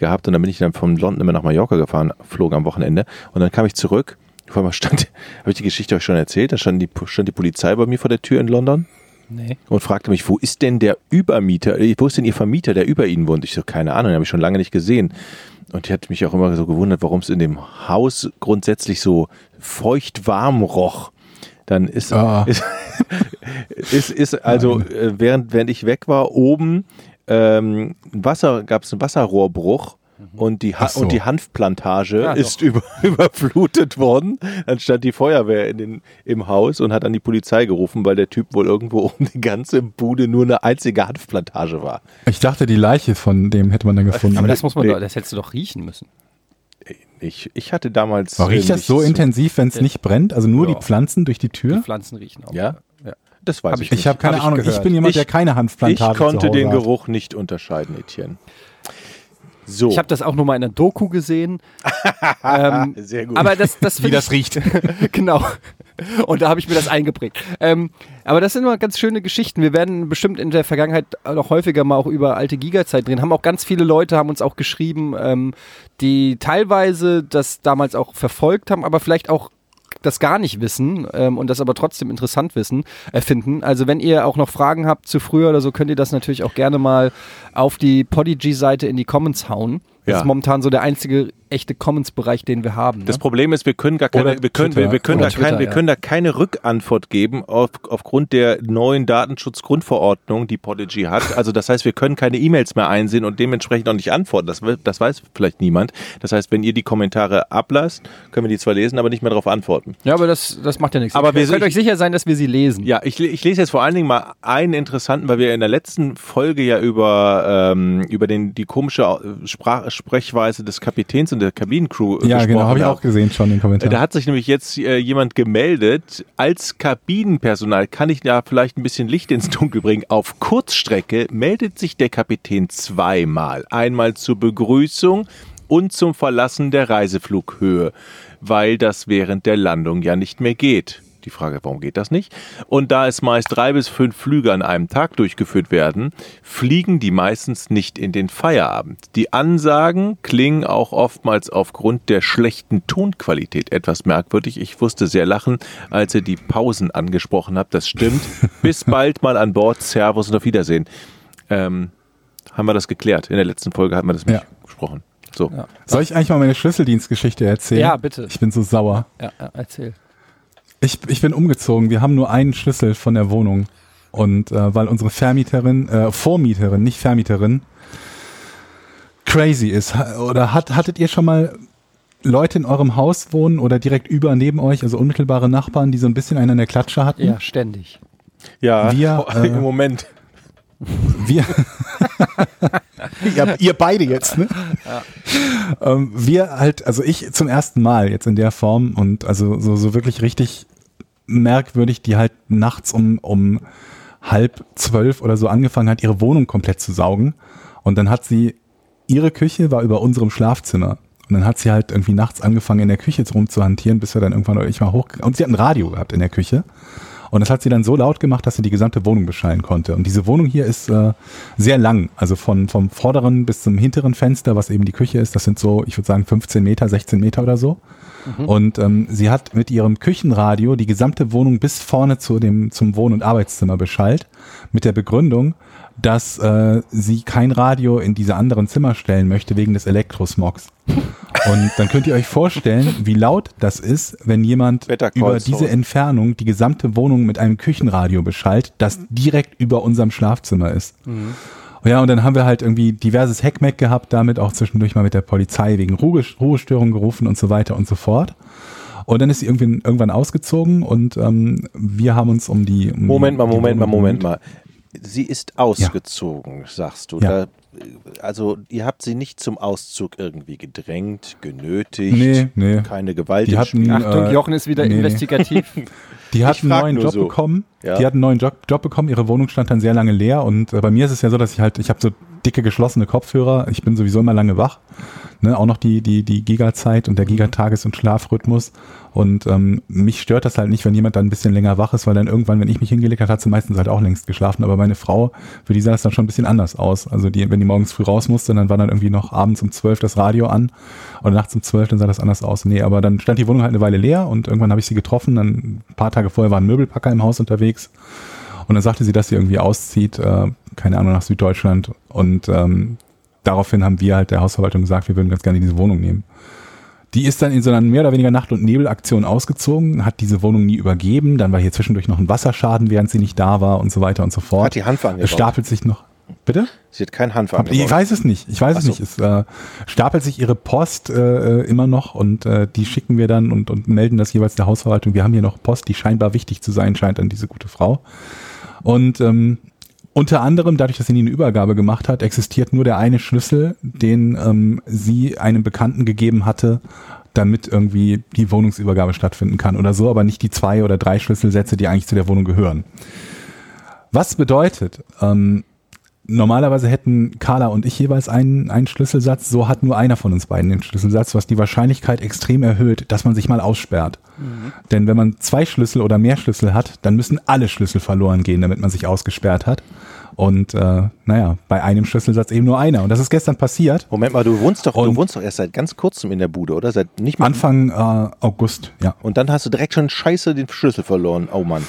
gehabt und dann bin ich dann von London immer nach Mallorca gefahren, flog am Wochenende und dann kam ich zurück. Auf einmal stand, habe ich die Geschichte euch schon erzählt, da stand die, stand die Polizei bei mir vor der Tür in London Nee. und fragte mich, wo ist denn der Übermieter, äh, wo ist denn Ihr Vermieter, der über Ihnen wohnt? Ich so, keine Ahnung, den habe ich schon lange nicht gesehen. Und die hat mich auch immer so gewundert, warum es in dem Haus grundsätzlich so feucht warm roch. Dann ist, Ah. ist, ist, ist also, äh, während, während ich weg war, oben ähm, Wasser, gab es einen Wasserrohrbruch. Und die, ha so. und die Hanfplantage Ja, ist über, überflutet worden. Dann stand die Feuerwehr in den, im Haus und hat dann die Polizei gerufen, weil der Typ wohl irgendwo um die ganze Bude nur eine einzige Hanfplantage war. Ich dachte, die Leiche von dem hätte man dann gefunden. Aber das muss man Nee. doch, das hättest du doch riechen müssen. Ich, ich hatte damals. Aber riecht äh, das so intensiv, wenn es nicht brennt? Also nur Ja. die Pflanzen durch die Die Tür? Pflanzen riechen auch. Ja? Das weiß Hab ich, ich nicht. Ich habe keine Hab ich Ahnung. Ich gehört. bin jemand, der Ich- keine Ich Hanfplantage zu konnte Hause den hat. Geruch nicht unterscheiden, Etienne. So. Ich habe das auch nur mal in einer Doku gesehen. ähm, Sehr gut. aber das, das Wie das riecht. ich, genau. Und da habe ich mir das eingeprägt. Ähm, aber das sind immer ganz schöne Geschichten. Wir werden bestimmt in der Vergangenheit noch häufiger mal auch über alte Giga-Zeit drehen. Haben auch ganz viele Leute haben uns auch geschrieben, ähm, die teilweise das damals auch verfolgt haben, aber vielleicht auch das gar nicht wissen ähm, und das aber trotzdem interessant wissen, äh, finden. Also wenn ihr auch noch Fragen habt zu früher oder so, könnt ihr das natürlich auch gerne mal auf die Podigy-Seite in die Comments hauen. Das Ja. ist momentan so der einzige echte Comments-Bereich, den wir haben. Das Ne? Problem ist, wir können gar keine, Oder wir können, wir, Twitter. wir können, da, kein, Twitter, wir ja. können da keine Rückantwort geben auf, aufgrund der neuen Datenschutzgrundverordnung, die Podigy hat. Also das heißt, wir können keine E-Mails mehr einsehen und dementsprechend auch nicht antworten. Das, das weiß vielleicht niemand. Das heißt, wenn ihr die Kommentare ablasst, können wir die zwar lesen, aber nicht mehr darauf antworten. Ja, aber das, das macht ja nichts. Aber wir ihr könnt euch sicher sein, dass wir sie lesen. Ja, ich, ich lese jetzt vor allen Dingen mal einen interessanten, weil wir in der letzten Folge ja über, ähm, über den, die komische Sprach, Sprechweise des Kapitäns und der Kabinencrew äh, Ja, gesprochen genau, habe ich auch gesehen schon den Kommentar. Da hat sich nämlich jetzt äh, jemand gemeldet, als Kabinenpersonal kann ich da vielleicht ein bisschen Licht ins Dunkel bringen. Auf Kurzstrecke meldet sich der Kapitän zweimal. Einmal zur Begrüßung und zum Verlassen der Reiseflughöhe, weil das während der Landung ja nicht mehr geht. Die Frage, warum geht das nicht? Und da es meist drei bis fünf Flüge an einem Tag durchgeführt werden, fliegen die meistens nicht in den Feierabend. Die Ansagen klingen auch oftmals aufgrund der schlechten Tonqualität etwas merkwürdig. Ich musste sehr lachen, als ihr die Pausen angesprochen habt. Das stimmt. Bis bald mal an Bord. Servus und auf Wiedersehen. Ähm, haben wir das geklärt? In der letzten Folge hatten wir das nicht Ja. gesprochen. So. Ja. Soll ich eigentlich mal meine Schlüsseldienstgeschichte erzählen? Ja, bitte. Ich bin so sauer. Ja, erzähl. Ich, ich bin umgezogen. Wir haben nur einen Schlüssel von der Wohnung. Und äh, weil unsere Vermieterin, äh, Vormieterin, nicht Vermieterin, crazy ist. Oder hat, hattet ihr schon mal Leute in eurem Haus wohnen oder direkt über neben euch, also unmittelbare Nachbarn, die so ein bisschen einen an der Klatsche hatten? Ja, ständig. Ja, Wir, äh, im Moment. Wir, ja, ihr beide jetzt, ne? Ähm, wir halt, also ich zum ersten Mal jetzt in der Form und also so, so wirklich richtig merkwürdig, die halt nachts um, um halb zwölf oder so angefangen hat, ihre Wohnung komplett zu saugen. Und dann hat sie, ihre Küche war über unserem Schlafzimmer. Und dann hat sie halt irgendwie nachts angefangen, in der Küche rumzuhantieren, bis wir dann irgendwann ich mal hoch, und sie hat ein Radio gehabt in der Küche. Und das hat sie dann so laut gemacht, dass sie die gesamte Wohnung beschallen konnte. Und diese Wohnung hier ist äh, sehr lang, also von, vom vorderen bis zum hinteren Fenster, was eben die Küche ist, das sind so, ich würde sagen, 15 Meter, 16 Meter oder so. Und ähm, sie hat mit ihrem Küchenradio die gesamte Wohnung bis vorne zu dem, zum Wohn- und Arbeitszimmer beschallt, mit der Begründung, dass äh, sie kein Radio in diese anderen Zimmer stellen möchte wegen des Elektrosmogs. Und dann könnt ihr euch vorstellen, wie laut das ist, wenn jemand über diese. Entfernung die gesamte Wohnung mit einem Küchenradio beschallt, das direkt über unserem Schlafzimmer ist. Ja, und dann haben wir halt irgendwie diverses Heckmeck gehabt, damit auch zwischendurch mal mit der Polizei wegen Ruhe, Ruhestörung gerufen und so weiter und so fort. Und dann ist sie irgendwie irgendwann ausgezogen und ähm, wir haben uns um die. Um Moment mal, Moment mal, Moment mal. Sie ist ausgezogen, sagst du. Ja. Da, also ihr habt sie nicht zum Auszug irgendwie gedrängt, genötigt, Nee, nee. keine Gewalt. Die hatten-. Achtung, äh, Jochen ist wieder nee. investigativ. Die hat Ich einen neuen Job so. bekommen. Ja. Die hat einen neuen Job, Job bekommen. Ihre Wohnung stand dann sehr lange leer. Und äh, bei mir ist es ja so, dass ich halt, ich habe so dicke geschlossene Kopfhörer. Ich bin sowieso immer lange wach. Ne, auch noch die, die, die Giga-Zeit und der Gigatages- und Schlafrhythmus. Und ähm, mich stört das halt nicht, wenn jemand dann ein bisschen länger wach ist, weil dann irgendwann, wenn ich mich hingelegt habe, hat sie meistens halt auch längst geschlafen. Aber meine Frau, für die sah das dann schon ein bisschen anders aus. Also die, wenn die morgens früh raus musste, dann war dann irgendwie noch abends um zwölf das Radio an oder nachts um zwölf, dann sah das anders aus. Nee, aber dann stand die Wohnung halt eine Weile leer und irgendwann habe ich sie getroffen. Dann ein paar Tage vorher war ein Möbelpacker im Haus unterwegs. Und dann sagte sie, dass sie irgendwie auszieht, äh, keine Ahnung, nach Süddeutschland. Und ähm, daraufhin haben wir halt der Hausverwaltung gesagt, wir würden ganz gerne diese Wohnung nehmen. Die ist dann in so einer mehr oder weniger Nacht- und Nebelaktion ausgezogen, hat diese Wohnung nie übergeben. Dann war hier zwischendurch noch ein Wasserschaden, während sie nicht da war und so weiter und so fort. Hat die Hanf angebaut? Es stapelt sich noch. Bitte? Sie hat keinen Hanf Ich angebaut. weiß es nicht. Ich weiß Ach es so. nicht. Es äh, stapelt sich ihre Post äh, äh, immer noch und äh, die schicken wir dann und, und melden das jeweils der Hausverwaltung. Wir haben hier noch Post, die scheinbar wichtig zu sein scheint an diese gute Frau. Und ähm, unter anderem, dadurch, dass sie nie eine Übergabe gemacht hat, existiert nur der eine Schlüssel, den ähm, sie einem Bekannten gegeben hatte, damit irgendwie die Wohnungsübergabe stattfinden kann oder so, aber nicht die zwei oder drei Schlüsselsätze, die eigentlich zu der Wohnung gehören. Was bedeutet, ähm, normalerweise hätten Carla und ich jeweils einen, einen Schlüsselsatz, so hat nur einer von uns beiden den Schlüsselsatz, was die Wahrscheinlichkeit extrem erhöht, dass man sich mal aussperrt. Denn wenn man zwei Schlüssel oder mehr Schlüssel hat, dann müssen alle Schlüssel verloren gehen, damit man sich ausgesperrt hat. Und äh, naja, bei einem Schlüsselsatz eben nur einer. Und das ist gestern passiert. Moment mal, du wohnst doch, du wohnst doch erst seit ganz kurzem in der Bude, oder? Seit nicht mal. Anfang äh, August, ja. Und dann hast du direkt schon scheiße den Schlüssel verloren. Oh Mann.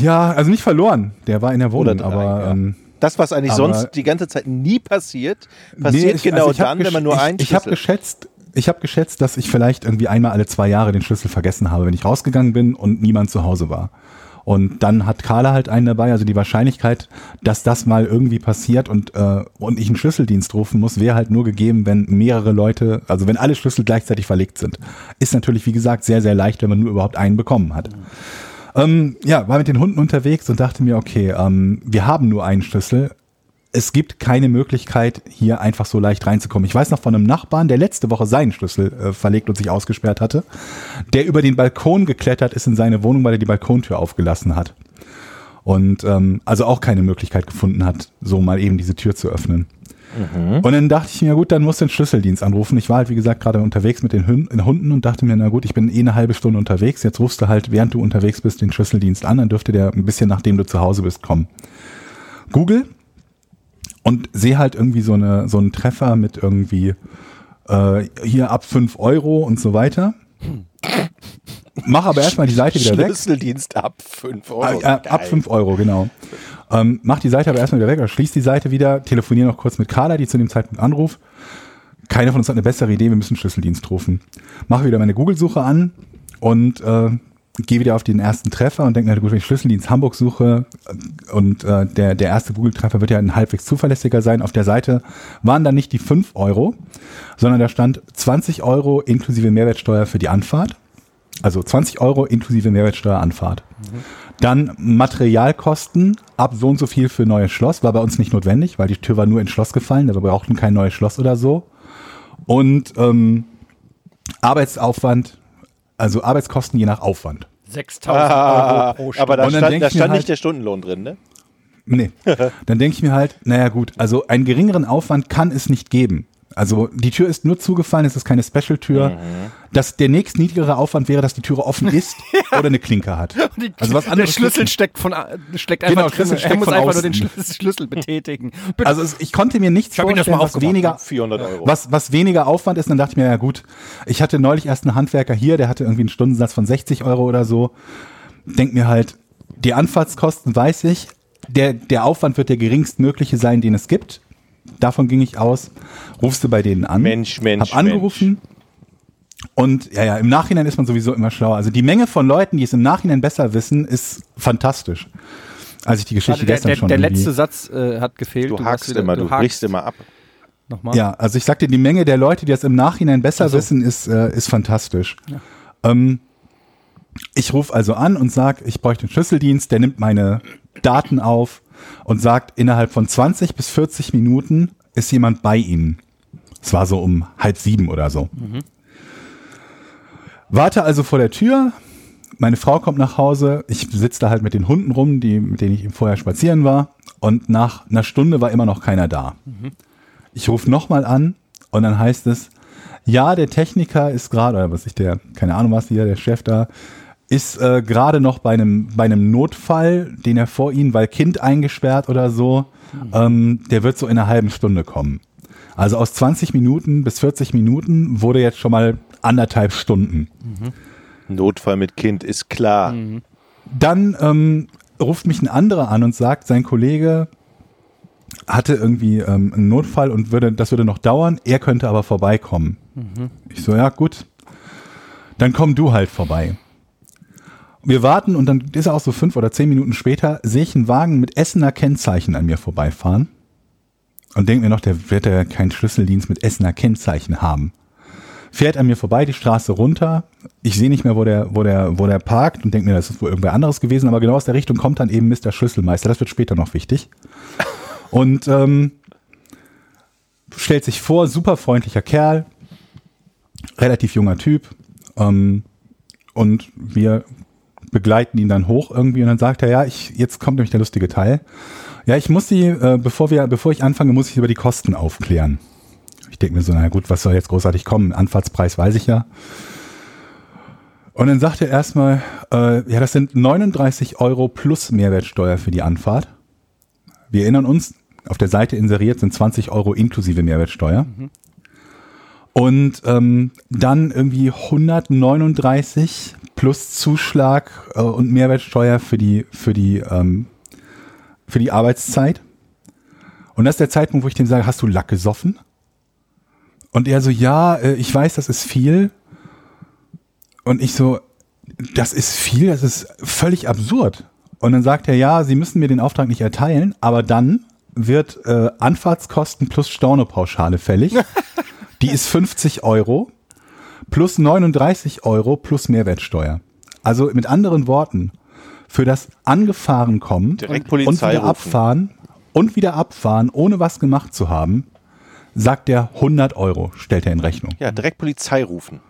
Ja, also nicht verloren. Der war in der Wohnung, aber ja. ähm, Das, was eigentlich Aber- sonst die ganze Zeit nie passiert, passiert ich- genau also ich hab dann, wenn man nur einen ich, ich habe Schlüssel geschätzt, ich habe geschätzt, dass ich vielleicht irgendwie einmal alle zwei Jahre den Schlüssel vergessen habe, wenn ich rausgegangen bin und niemand zu Hause war. Und dann hat Carla halt einen dabei. Also die Wahrscheinlichkeit, dass das mal irgendwie passiert und, äh, und ich einen Schlüsseldienst rufen muss, wäre halt nur gegeben, wenn mehrere Leute, also wenn alle Schlüssel gleichzeitig verlegt sind. Ist natürlich, wie gesagt, sehr, sehr leicht, wenn man nur überhaupt einen bekommen hat. Ähm, ja, war mit den Hunden unterwegs und dachte mir, okay, ähm, wir haben nur einen Schlüssel. Es gibt keine Möglichkeit, hier einfach so leicht reinzukommen. Ich weiß noch von einem Nachbarn, der letzte Woche seinen Schlüssel äh, verlegt und sich ausgesperrt hatte, der über den Balkon geklettert ist in seine Wohnung, weil er die Balkontür aufgelassen hat. Und ähm, also auch keine Möglichkeit gefunden hat, so mal eben diese Tür zu öffnen. Und dann dachte ich mir, gut, dann muss den Schlüsseldienst anrufen. Ich war halt, wie gesagt, gerade unterwegs mit den den Hunden und dachte mir, na gut, ich bin eh eine halbe Stunde unterwegs. Jetzt rufst du halt, während du unterwegs bist, den Schlüsseldienst an. Dann dürfte der ein bisschen nachdem du zu Hause bist kommen. Google und sehe halt irgendwie so, eine, so einen Treffer mit irgendwie äh, hier ab 5 Euro und so weiter. Mach aber erstmal die Seite wieder weg. Schlüsseldienst ab 5 Euro. Ah, ja, ab Geil. 5 Euro, genau. Ähm, mach die Seite aber erstmal wieder weg oder schließ die Seite wieder, telefonier noch kurz mit Carla, die zu dem Zeitpunkt anruft. Keiner von uns hat eine bessere Idee, wir müssen Schlüsseldienst rufen. Mache wieder meine Google-Suche an und äh, gehe wieder auf den ersten Treffer und denke mir, gut, wenn ich Schlüsseldienst Hamburg suche äh, und äh, der, der erste Google-Treffer wird ja ein halbwegs zuverlässiger sein. Auf der Seite waren dann nicht die 5 Euro, sondern da stand 20 Euro inklusive Mehrwertsteuer für die Anfahrt. Also 20 Euro inklusive Mehrwertsteuer Anfahrt. Dann Materialkosten ab so und so viel für neues Schloss. War bei uns nicht notwendig, weil die Tür war nur ins Schloss gefallen. Wir brauchten kein neues Schloss oder so. Und ähm, Arbeitsaufwand, also Arbeitskosten je nach Aufwand. 6000 Ah, Euro pro Stunde. aber da stand, da stand halt- nicht der Stundenlohn drin, ne? Nee. Dann denke ich mir halt, naja gut, also einen geringeren Aufwand kann es nicht geben. Also die Tür ist nur zugefallen, es ist keine Special-Tür. Dass der nächst niedrigere Aufwand wäre, dass die Türe offen ist oder eine Klinke hat. Die- Also was der anderes Schlüssel gibt's steckt von steckt Genau, einfach Schlüssel drin. Er steckt muss von einfach nur den außen. Schlüssel, Schlüssel betätigen. Bitte. Also es, ich konnte mir nichts das vorstellen, was weniger, 400 Euro. was, was weniger Aufwand ist. Dann dachte ich mir, ja gut, ich hatte neulich erst einen Handwerker hier, der hatte irgendwie einen Stundensatz von 60 Euro oder so. Denk mir halt, die Anfahrtskosten weiß ich, der, der Aufwand wird der geringstmögliche sein, den es gibt. Davon ging ich aus. Rufst du bei denen an. Mensch, Mensch, Hab angerufen. Und ja, ja, im Nachhinein ist man sowieso immer schlauer. Also die Menge von Leuten, die es im Nachhinein besser wissen, ist fantastisch. Als ich die Geschichte Warte, der, gestern der, schon der letzte Satz äh, hat gefehlt. Du warst hakst wieder- immer, du, hakst. brichst immer ab. Nochmal. Ja, also ich sagte, die Menge der Leute, die das im Nachhinein besser so. wissen, ist, äh, ist fantastisch. Ähm, ich rufe also an und sag, ich bräuchte einen Schlüsseldienst, der nimmt meine Daten auf und sagt, innerhalb von 20 bis 40 Minuten ist jemand bei Ihnen. Es war so um halb sieben oder so. Warte also vor der Tür. Meine Frau kommt nach Hause. Ich sitze da halt mit den Hunden rum, die, mit denen ich vorher spazieren war. Und nach einer Stunde war immer noch keiner da. Ich rufe nochmal an und dann heißt es, ja, der Techniker ist gerade, oder was ich der, keine Ahnung was hier, der Chef da, ist äh, gerade noch bei einem, bei einem Notfall, den er vor Ihnen, weil Kind eingesperrt oder so, ähm, der wird so in einer halben Stunde kommen. Also aus 20 Minuten bis 40 Minuten wurde jetzt schon mal anderthalb Stunden. Notfall mit Kind ist klar. Dann ähm, ruft mich ein anderer an und sagt, sein Kollege hatte irgendwie ähm, einen Notfall und würde, das würde noch dauern, er könnte aber vorbeikommen. Ich so, ja gut, dann komm du halt vorbei. Wir warten und dann ist er auch so fünf oder zehn Minuten später, sehe ich einen Wagen mit Essener Kennzeichen an mir vorbeifahren und denke mir noch, der wird ja keinen Schlüsseldienst mit Essener Kennzeichen haben. Fährt an mir vorbei, die Straße runter. Ich sehe nicht mehr, wo der, wo der, wo der parkt und denke mir, das ist wohl irgendwer anderes gewesen, aber genau aus der Richtung kommt dann eben Mr. Schlüsselmeister. Das wird später noch wichtig. Und ähm, stellt sich vor, super freundlicher Kerl, relativ junger Typ. Ähm, und wir begleiten ihn dann hoch irgendwie und dann sagt er, ja, ich, jetzt kommt nämlich der lustige Teil. Ja, ich muss sie, äh, bevor wir, bevor ich anfange, muss ich über die Kosten aufklären. Ich denke mir so, na gut, was soll jetzt großartig kommen? Anfahrtspreis weiß ich ja. Und dann sagt er erstmal, äh, ja, das sind 39 Euro plus Mehrwertsteuer für die Anfahrt. Wir erinnern uns, auf der Seite inseriert sind 20 Euro inklusive Mehrwertsteuer. Und ähm, dann irgendwie 139 plus Zuschlag äh, und Mehrwertsteuer für die, für die, ähm, für die Arbeitszeit. Und das ist der Zeitpunkt, wo ich dem sage, hast du Lack gesoffen? Und er so, ja, äh, ich weiß, das ist viel. Und ich so, das ist viel, das ist völlig absurd. Und dann sagt er, ja, Sie müssen mir den Auftrag nicht erteilen, aber dann wird äh, Anfahrtskosten plus Stornopauschale fällig. Die ist 50 Euro plus 39 Euro plus Mehrwertsteuer. Also mit anderen Worten, für das angefahren kommen Direkt und Polizei wieder rufen. abfahren und wieder abfahren, ohne was gemacht zu haben, sagt er 100 Euro, stellt er in Rechnung. Ja, direkt Polizei rufen.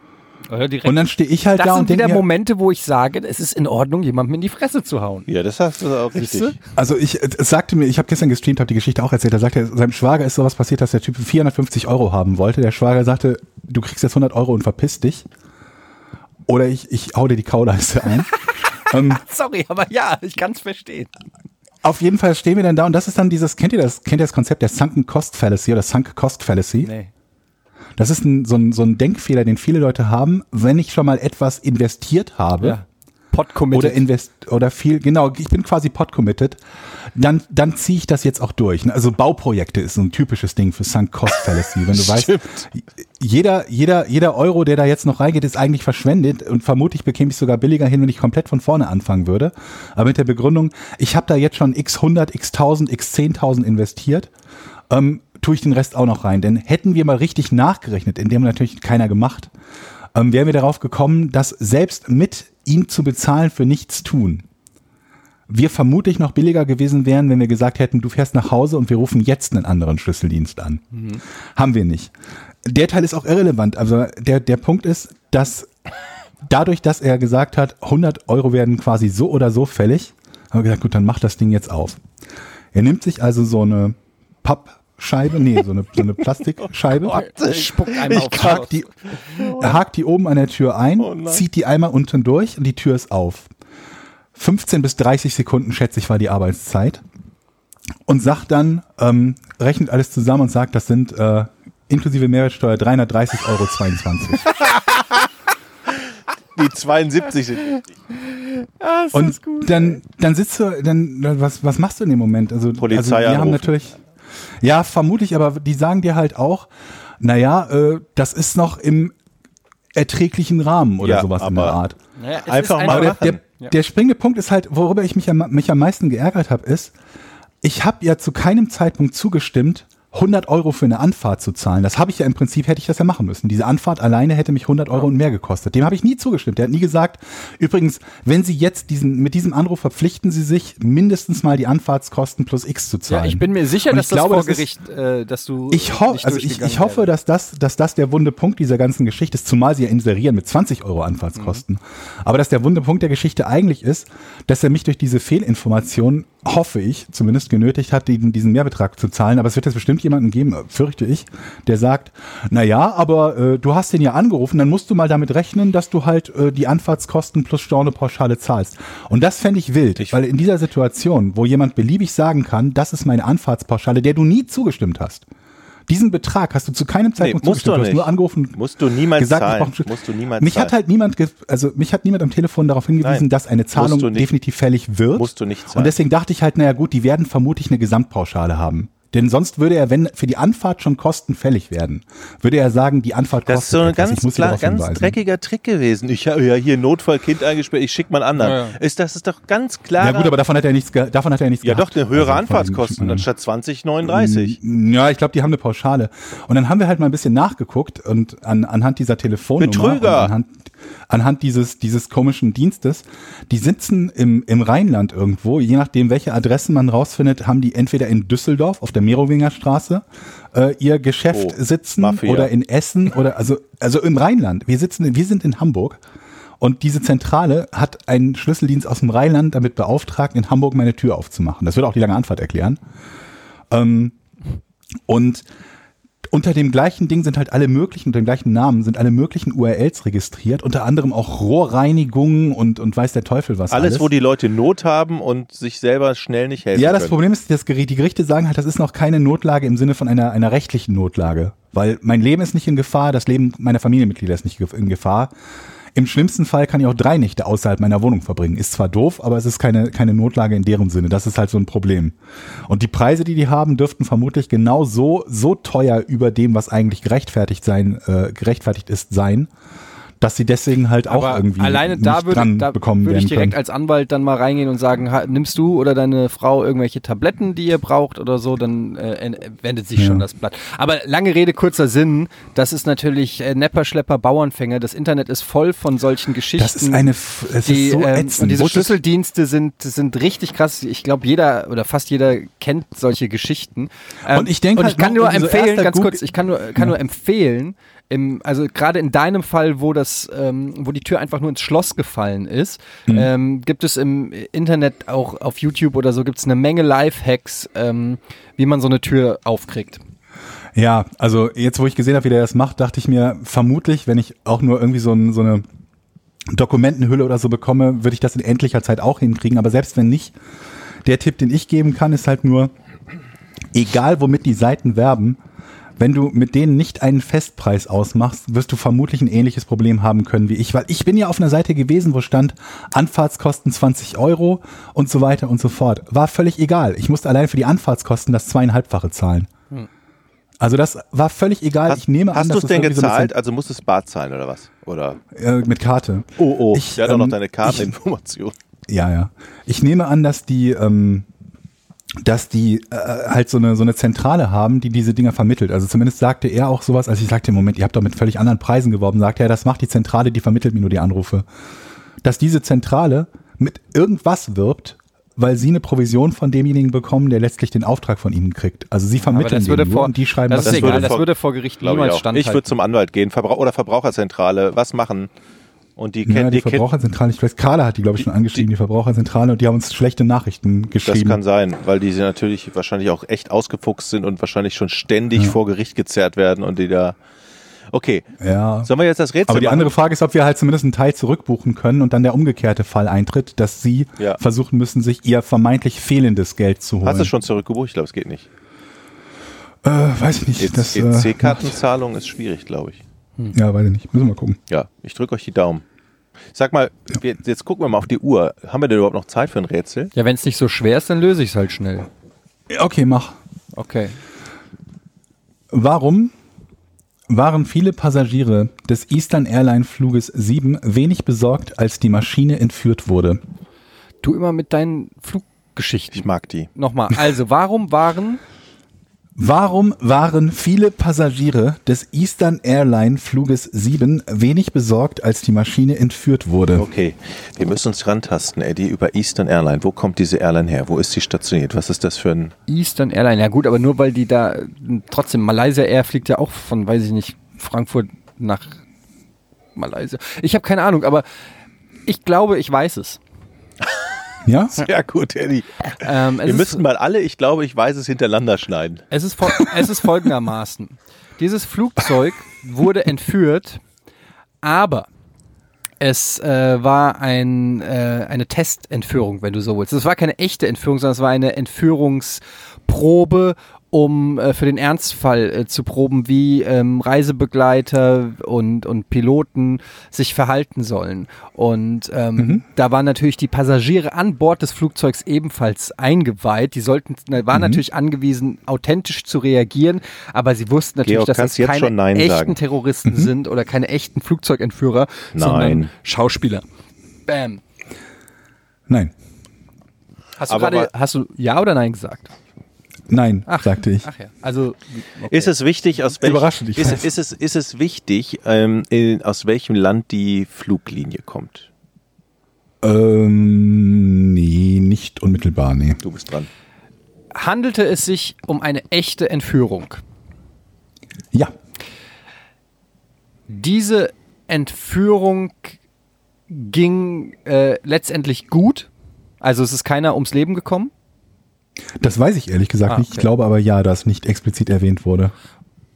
Direkt. Und dann stehe ich halt das da sind und denke wieder mir, Momente, wo ich sage, es ist in Ordnung, jemandem in die Fresse zu hauen. Ja, das hast du auch Siehst richtig. Also ich, sagte mir, ich habe gestern gestreamt, habe die Geschichte auch erzählt, da sagte er, seinem Schwager ist sowas passiert, dass der Typ 450 Euro haben wollte. Der Schwager sagte, du kriegst jetzt 100 Euro und verpiss dich. Oder ich, ich hau dir die Kauleiste ein. ähm, Sorry, aber ja, ich kann es verstehen. auf jeden Fall stehen wir dann da und das ist dann dieses, kennt ihr das, kennt ihr das Konzept der Sunken Cost Fallacy oder Sunk Cost Fallacy? Nee. Das ist ein, so, ein, so ein Denkfehler, den viele Leute haben, wenn ich schon mal etwas investiert habe. Ja. Pot committed. oder invest oder viel genau ich bin quasi pot committed dann dann ziehe ich das jetzt auch durch. Also Bauprojekte ist so ein typisches Ding für Sunk Cost Fallacy. Wenn du weißt jeder jeder jeder Euro der da jetzt noch reingeht ist eigentlich verschwendet und vermutlich bekäme ich sogar billiger hin wenn ich komplett von vorne anfangen würde. Aber mit der Begründung ich habe da jetzt schon x 100 x 1000 x 10.000 investiert ähm, tue ich den Rest auch noch rein. Denn hätten wir mal richtig nachgerechnet in dem natürlich keiner gemacht ähm, wären wir darauf gekommen, dass selbst mit ihm zu bezahlen für nichts tun, wir vermutlich noch billiger gewesen wären, wenn wir gesagt hätten, du fährst nach Hause und wir rufen jetzt einen anderen Schlüsseldienst an. Haben wir nicht. Der Teil ist auch irrelevant. Also der, der Punkt ist, dass dadurch, dass er gesagt hat, 100 Euro werden quasi so oder so fällig, haben wir gesagt, gut, dann mach das Ding jetzt auf. Er nimmt sich also so eine Pappscheibe, nee, so eine, so eine Plastikscheibe. Spuckt einmal auf Er hakt die, hakt die oben an der Tür ein, Oh zieht die einmal unten durch und die Tür ist auf. 15 bis 30 Sekunden, schätze ich, war die Arbeitszeit. Und sagt dann, ähm, rechnet alles zusammen und sagt, das sind äh, inklusive Mehrwertsteuer 330,22 Euro. Die 72 sind. und dann, dann sitzt du, dann, was, was machst du in dem Moment? Also, Polizei also wir haben anrufen. natürlich, ja, vermutlich, aber die sagen dir halt auch, naja, äh, das ist noch im erträglichen Rahmen oder Ja, sowas in der Art. Naja, Einfach ist mal Aber der, der springende Punkt ist halt, worüber ich mich am, mich am meisten geärgert habe, ist, ich habe ja zu keinem Zeitpunkt zugestimmt, 100 Euro für eine Anfahrt zu zahlen. Das habe ich ja im Prinzip, hätte ich das ja machen müssen. Diese Anfahrt alleine hätte mich 100 Euro und mehr gekostet. Dem habe ich nie zugestimmt. Der hat nie gesagt, übrigens, wenn Sie jetzt diesen, mit diesem Anruf verpflichten Sie sich, mindestens mal die Anfahrtskosten plus X zu zahlen. Ja, ich bin mir sicher, Und dass das glaube, vor das ist- Gericht, äh, dass du Ich, ho also ich, ich hoffe, wäre. dass das, dass das der wunde Punkt dieser ganzen Geschichte ist, zumal sie ja inserieren mit 20 Euro Anfahrtskosten. Aber dass der wunde Punkt der Geschichte eigentlich ist, dass er mich durch diese Fehlinformation, hoffe ich, zumindest genötigt hat, diesen, diesen Mehrbetrag zu zahlen. Aber es wird jetzt bestimmt jemanden geben, fürchte ich, der sagt, na ja, aber äh, du hast den ja angerufen, dann musst du mal damit rechnen, dass du halt äh, die Anfahrtskosten plus Stornopauschale zahlst. Und das fände ich wild, weil in dieser Situation, wo jemand beliebig sagen kann, das ist meine Anfahrtspauschale, der du nie zugestimmt hast. Diesen Betrag hast du zu keinem Zeitpunkt musst du. Du hast nur angerufen. Musst du niemals gesagt, ich zahlen. Schutz. Musst du niemals mich zahlen. hat halt niemand, also mich hat niemand am Telefon darauf hingewiesen, Nein. dass eine Zahlung definitiv fällig wird. Musst du nicht zahlen. Und deswegen dachte ich halt, naja gut, die werden vermutlich eine Gesamtpauschale haben. Denn sonst würde er, wenn für die Anfahrt schon Kosten fällig werden, würde er sagen, die Anfahrt Das kostet ist so ein etwas. ganz, klar, ganz dreckiger Trick gewesen. Ich habe ja hier Notfallkind eingesperrt, ich schicke mal einen anderen. Ja, ja. Ist, das ist doch ganz klar. Ja gut, aber davon hat er nichts, ge- davon hat er nichts ja, doch, gehabt. eine höhere Also Anfahrtskosten, anstatt 20,39. Ja, ich glaube, die haben eine Pauschale. Und dann haben wir halt mal ein bisschen nachgeguckt und an, anhand dieser Telefonnummer, Betrüger. und anhand, anhand dieses, dieses komischen Dienstes, die sitzen im, im Rheinland irgendwo, je nachdem, welche Adressen man rausfindet, haben die entweder in Düsseldorf auf der Merowinger Straße äh, ihr Geschäft Oh, sitzen Mafia. oder in Essen oder also, also im Rheinland. Wir sitzen, wir sind in Hamburg. Und diese Zentrale hat einen Schlüsseldienst aus dem Rheinland damit beauftragt, in Hamburg meine Tür aufzumachen. Das würde auch die lange Anfahrt erklären. Ähm, und unter dem gleichen Ding sind halt alle möglichen, unter dem gleichen Namen sind alle möglichen URLs registriert, unter anderem auch Rohrreinigungen und, und weiß der Teufel was Alles, alles. wo die Leute Not haben und sich selber schnell nicht helfen ja, das können. Problem ist, das Gericht, die Gerichte sagen halt, das ist noch keine Notlage im Sinne von einer, einer rechtlichen Notlage. Weil mein Leben ist nicht in Gefahr, das Leben meiner Familienmitglieder ist nicht in Gefahr. Im schlimmsten Fall kann ich auch drei Nächte außerhalb meiner Wohnung verbringen. Ist zwar doof, aber es ist keine, keine Notlage in deren Sinne. Das ist halt so ein Problem. Und die Preise, die die haben, dürften vermutlich genau so, so teuer über dem, was eigentlich gerechtfertigt sein, äh, gerechtfertigt ist, sein, dass sie deswegen halt auch Aber irgendwie alleine nicht da würde, dran da bekommen würde ich direkt können. als Anwalt dann mal reingehen und sagen, nimmst du oder deine Frau irgendwelche Tabletten, die ihr braucht oder so, dann äh, en- wendet sich Ja. schon das Blatt. Aber lange Rede, kurzer Sinn, das ist natürlich äh, Nepper, Schlepper, Bauernfänger. Das Internet ist voll von solchen Geschichten. Das ist eine, F- es die, ist so ähm, ätzend. und diese Schlüsseldienste sind, sind richtig krass. Ich glaube, jeder oder fast jeder kennt solche Geschichten. Ähm, Und ich denk und halt ich kann nur in so empfehlen, ganz Google- kurz, ich kann nur, kann nur empfehlen, im, also gerade in deinem Fall, wo das, ähm, wo die Tür einfach nur ins Schloss gefallen ist, Mhm. ähm, gibt es im Internet auch auf YouTube oder so gibt es eine Menge Lifehacks, ähm, wie man so eine Tür aufkriegt. Ja, also jetzt, wo ich gesehen habe, wie der das macht, dachte ich mir, vermutlich, wenn ich auch nur irgendwie so, ein, so eine Dokumentenhülle oder so bekomme, würde ich das in endlicher Zeit auch hinkriegen. Aber selbst wenn nicht, der Tipp, den ich geben kann, ist halt nur, egal womit die Seiten werben, wenn du mit denen nicht einen Festpreis ausmachst, wirst du vermutlich ein ähnliches Problem haben können wie ich, weil ich bin ja auf einer Seite gewesen, wo stand Anfahrtskosten 20 Euro und so weiter und so fort. War völlig egal. Ich musste allein für die Anfahrtskosten das zweieinhalbfache zahlen. Also das war völlig egal. Hast, ich nehme hast an, du dass es denn irgendwie so gezahlt? also musst du es bar zahlen oder was? Oder? Äh, mit Karte. Oh, oh. Ich, ja, doch noch ähm, deine Karteninformation. Ja, ja. Ich nehme an, dass die, ähm, dass die äh, halt so eine, so eine Zentrale haben, die diese Dinger vermittelt. Also zumindest sagte er auch sowas, als ich sagte, im Moment, ihr habt doch mit völlig anderen Preisen geworben, sagte er, das macht die Zentrale, die vermittelt mir nur die Anrufe. Dass diese Zentrale mit irgendwas wirbt, weil sie eine Provision von demjenigen bekommen, der letztlich den Auftrag von ihnen kriegt. Also sie vermitteln das den vor, und die schreiben das was ist das egal, würde das vor- würde vor Gericht Glaube ich niemals auch. standhalten. Ich würde zum Anwalt gehen Verbra oder Verbraucherzentrale. Was machen? Und die Ja, kennen die die kennt, Verbraucherzentrale, ich weiß, Carla hat die, glaube ich, schon angeschrieben, die Verbraucherzentrale, und die haben uns schlechte Nachrichten Das geschrieben. kann sein, weil die natürlich wahrscheinlich auch echt ausgefuchst sind und wahrscheinlich schon ständig vor Gericht gezerrt werden und die da. Okay. ja. Sollen wir jetzt das Rätsel Aber die machen? andere Frage ist, ob wir halt zumindest einen Teil zurückbuchen können und dann der umgekehrte Fall eintritt, dass sie Ja. versuchen müssen, sich ihr vermeintlich fehlendes Geld zu holen. Hast du schon zurückgebucht? Ich glaube, es geht nicht. Äh, weiß ich nicht. Das, äh, EC-Kartenzahlung ist schwierig, glaube ich. ja, weiß ich nicht. Müssen wir mal gucken. Ja, ich drücke euch die Daumen. Sag mal, wir, jetzt gucken wir mal auf die Uhr. Haben wir denn überhaupt noch Zeit für ein Rätsel? ja, wenn es nicht so schwer ist, dann löse ich es halt schnell. Okay, mach. Okay. Warum waren viele Passagiere des Eastern Airline Fluges 7 wenig besorgt, als die Maschine entführt wurde? Du immer mit deinen Fluggeschichten. Ich mag die. Nochmal, also warum waren Warum waren viele Passagiere des Eastern Airline Fluges 7 wenig besorgt, als die Maschine entführt wurde? Okay, wir müssen uns rantasten, Eddie, über Eastern Airline. Wo kommt diese Airline her? Wo ist sie stationiert? Was ist das für ein... Eastern Airline, ja gut, aber nur weil die da trotzdem, Malaysia Air fliegt ja auch von, weiß ich nicht, Frankfurt nach Malaysia. Ich habe keine Ahnung, aber ich glaube, ich weiß es. Ja? Sehr gut, Eddie. Ähm, Wir ist- müssten mal alle, ich glaube, ich weiß es, hintereinander schneiden. Es ist, es ist folgendermaßen. Dieses Flugzeug wurde entführt, aber es äh, war ein, äh, eine Testentführung, wenn du so willst. Es war keine echte Entführung, sondern es war eine Entführungsprobe, um äh, für den Ernstfall äh, zu proben, wie ähm, Reisebegleiter und, und Piloten sich verhalten sollen. Und ähm, da waren natürlich die Passagiere an Bord des Flugzeugs ebenfalls eingeweiht. Die sollten, waren natürlich angewiesen, authentisch zu reagieren, aber sie wussten natürlich, Georg, dass jetzt keine echten sagen. Terroristen sind oder keine echten Flugzeugentführer, sondern Nein. Schauspieler. Bam. Nein. Hast du gerade, hast du Ja oder Nein gesagt? Nein, Ach. sagte ich. Ach ja, also okay. Ist es wichtig, aus welchem, ist, ist, es, ist es wichtig, ähm, in, aus welchem Land die Fluglinie kommt? Ähm, nee, nicht unmittelbar, nee. Du bist dran. handelte es sich um eine echte Entführung? Ja, Diese Entführung ging äh, letztendlich gut. Also es ist keiner ums Leben gekommen. Das weiß ich ehrlich gesagt Ah, nicht. Ich okay. glaube aber ja, dass nicht explizit erwähnt wurde.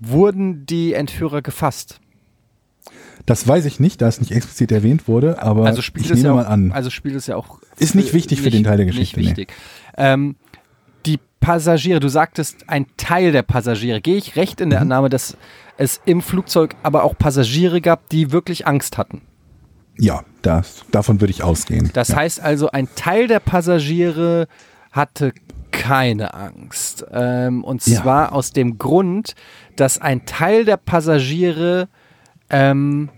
Wurden die Entführer gefasst? Das weiß ich nicht, da es nicht explizit erwähnt wurde, aber also spielt ich es nehme ja auch, mal an. Also spielt es ja auch. Ist nicht wichtig für den Teil der Geschichte, nee. Nicht wichtig. Ähm, die Passagiere, du sagtest, ein Teil der Passagiere. Gehe ich recht in der Mhm. Annahme, dass es im Flugzeug aber auch Passagiere gab, die wirklich Angst hatten? ja, das, davon würde ich ausgehen. Das heißt also, ein Teil der Passagiere hatte keine Angst. Ähm, und Ja. zwar aus dem Grund, dass ein Teil der Passagiere ähm,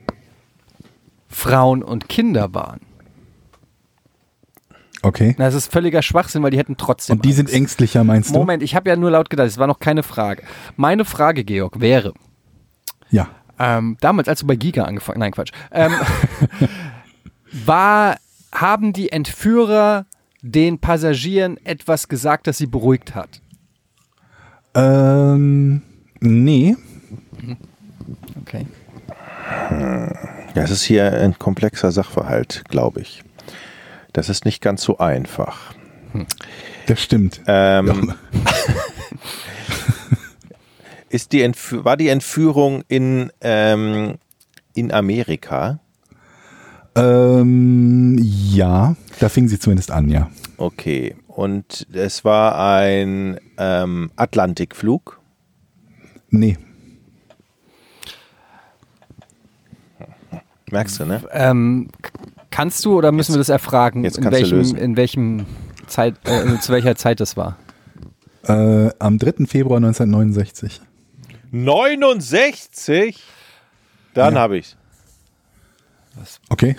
Frauen und Kinder waren. Okay. Das ist völliger Schwachsinn, weil die hätten trotzdem. Und die sind Angst. ängstlicher, meinst du? Moment, ich habe ja nur laut gedacht, es war noch keine Frage. Meine Frage, Georg, wäre, Ja. ähm, damals, als du bei Giga angefangen, nein, Quatsch, ähm, war, haben die Entführer den Passagieren etwas gesagt, das sie beruhigt hat? Ähm, nee. Okay. Ja, es ist hier ein komplexer Sachverhalt, glaube ich. Das ist nicht ganz so einfach. Das stimmt. Ähm, ist die war die Entführung in, ähm, in Amerika? Ähm, ja, da fing sie zumindest an, ja. Okay. Und es war ein ähm, Atlantikflug? Nee. Merkst du, ne? Ähm, kannst du oder müssen wir das erfragen, jetzt in kannst du welchem, lösen. in welchem Zeit, äh, zu welcher Zeit das war? Äh, am 3. Februar 1969. 69? Dann Ja. habe ich Okay.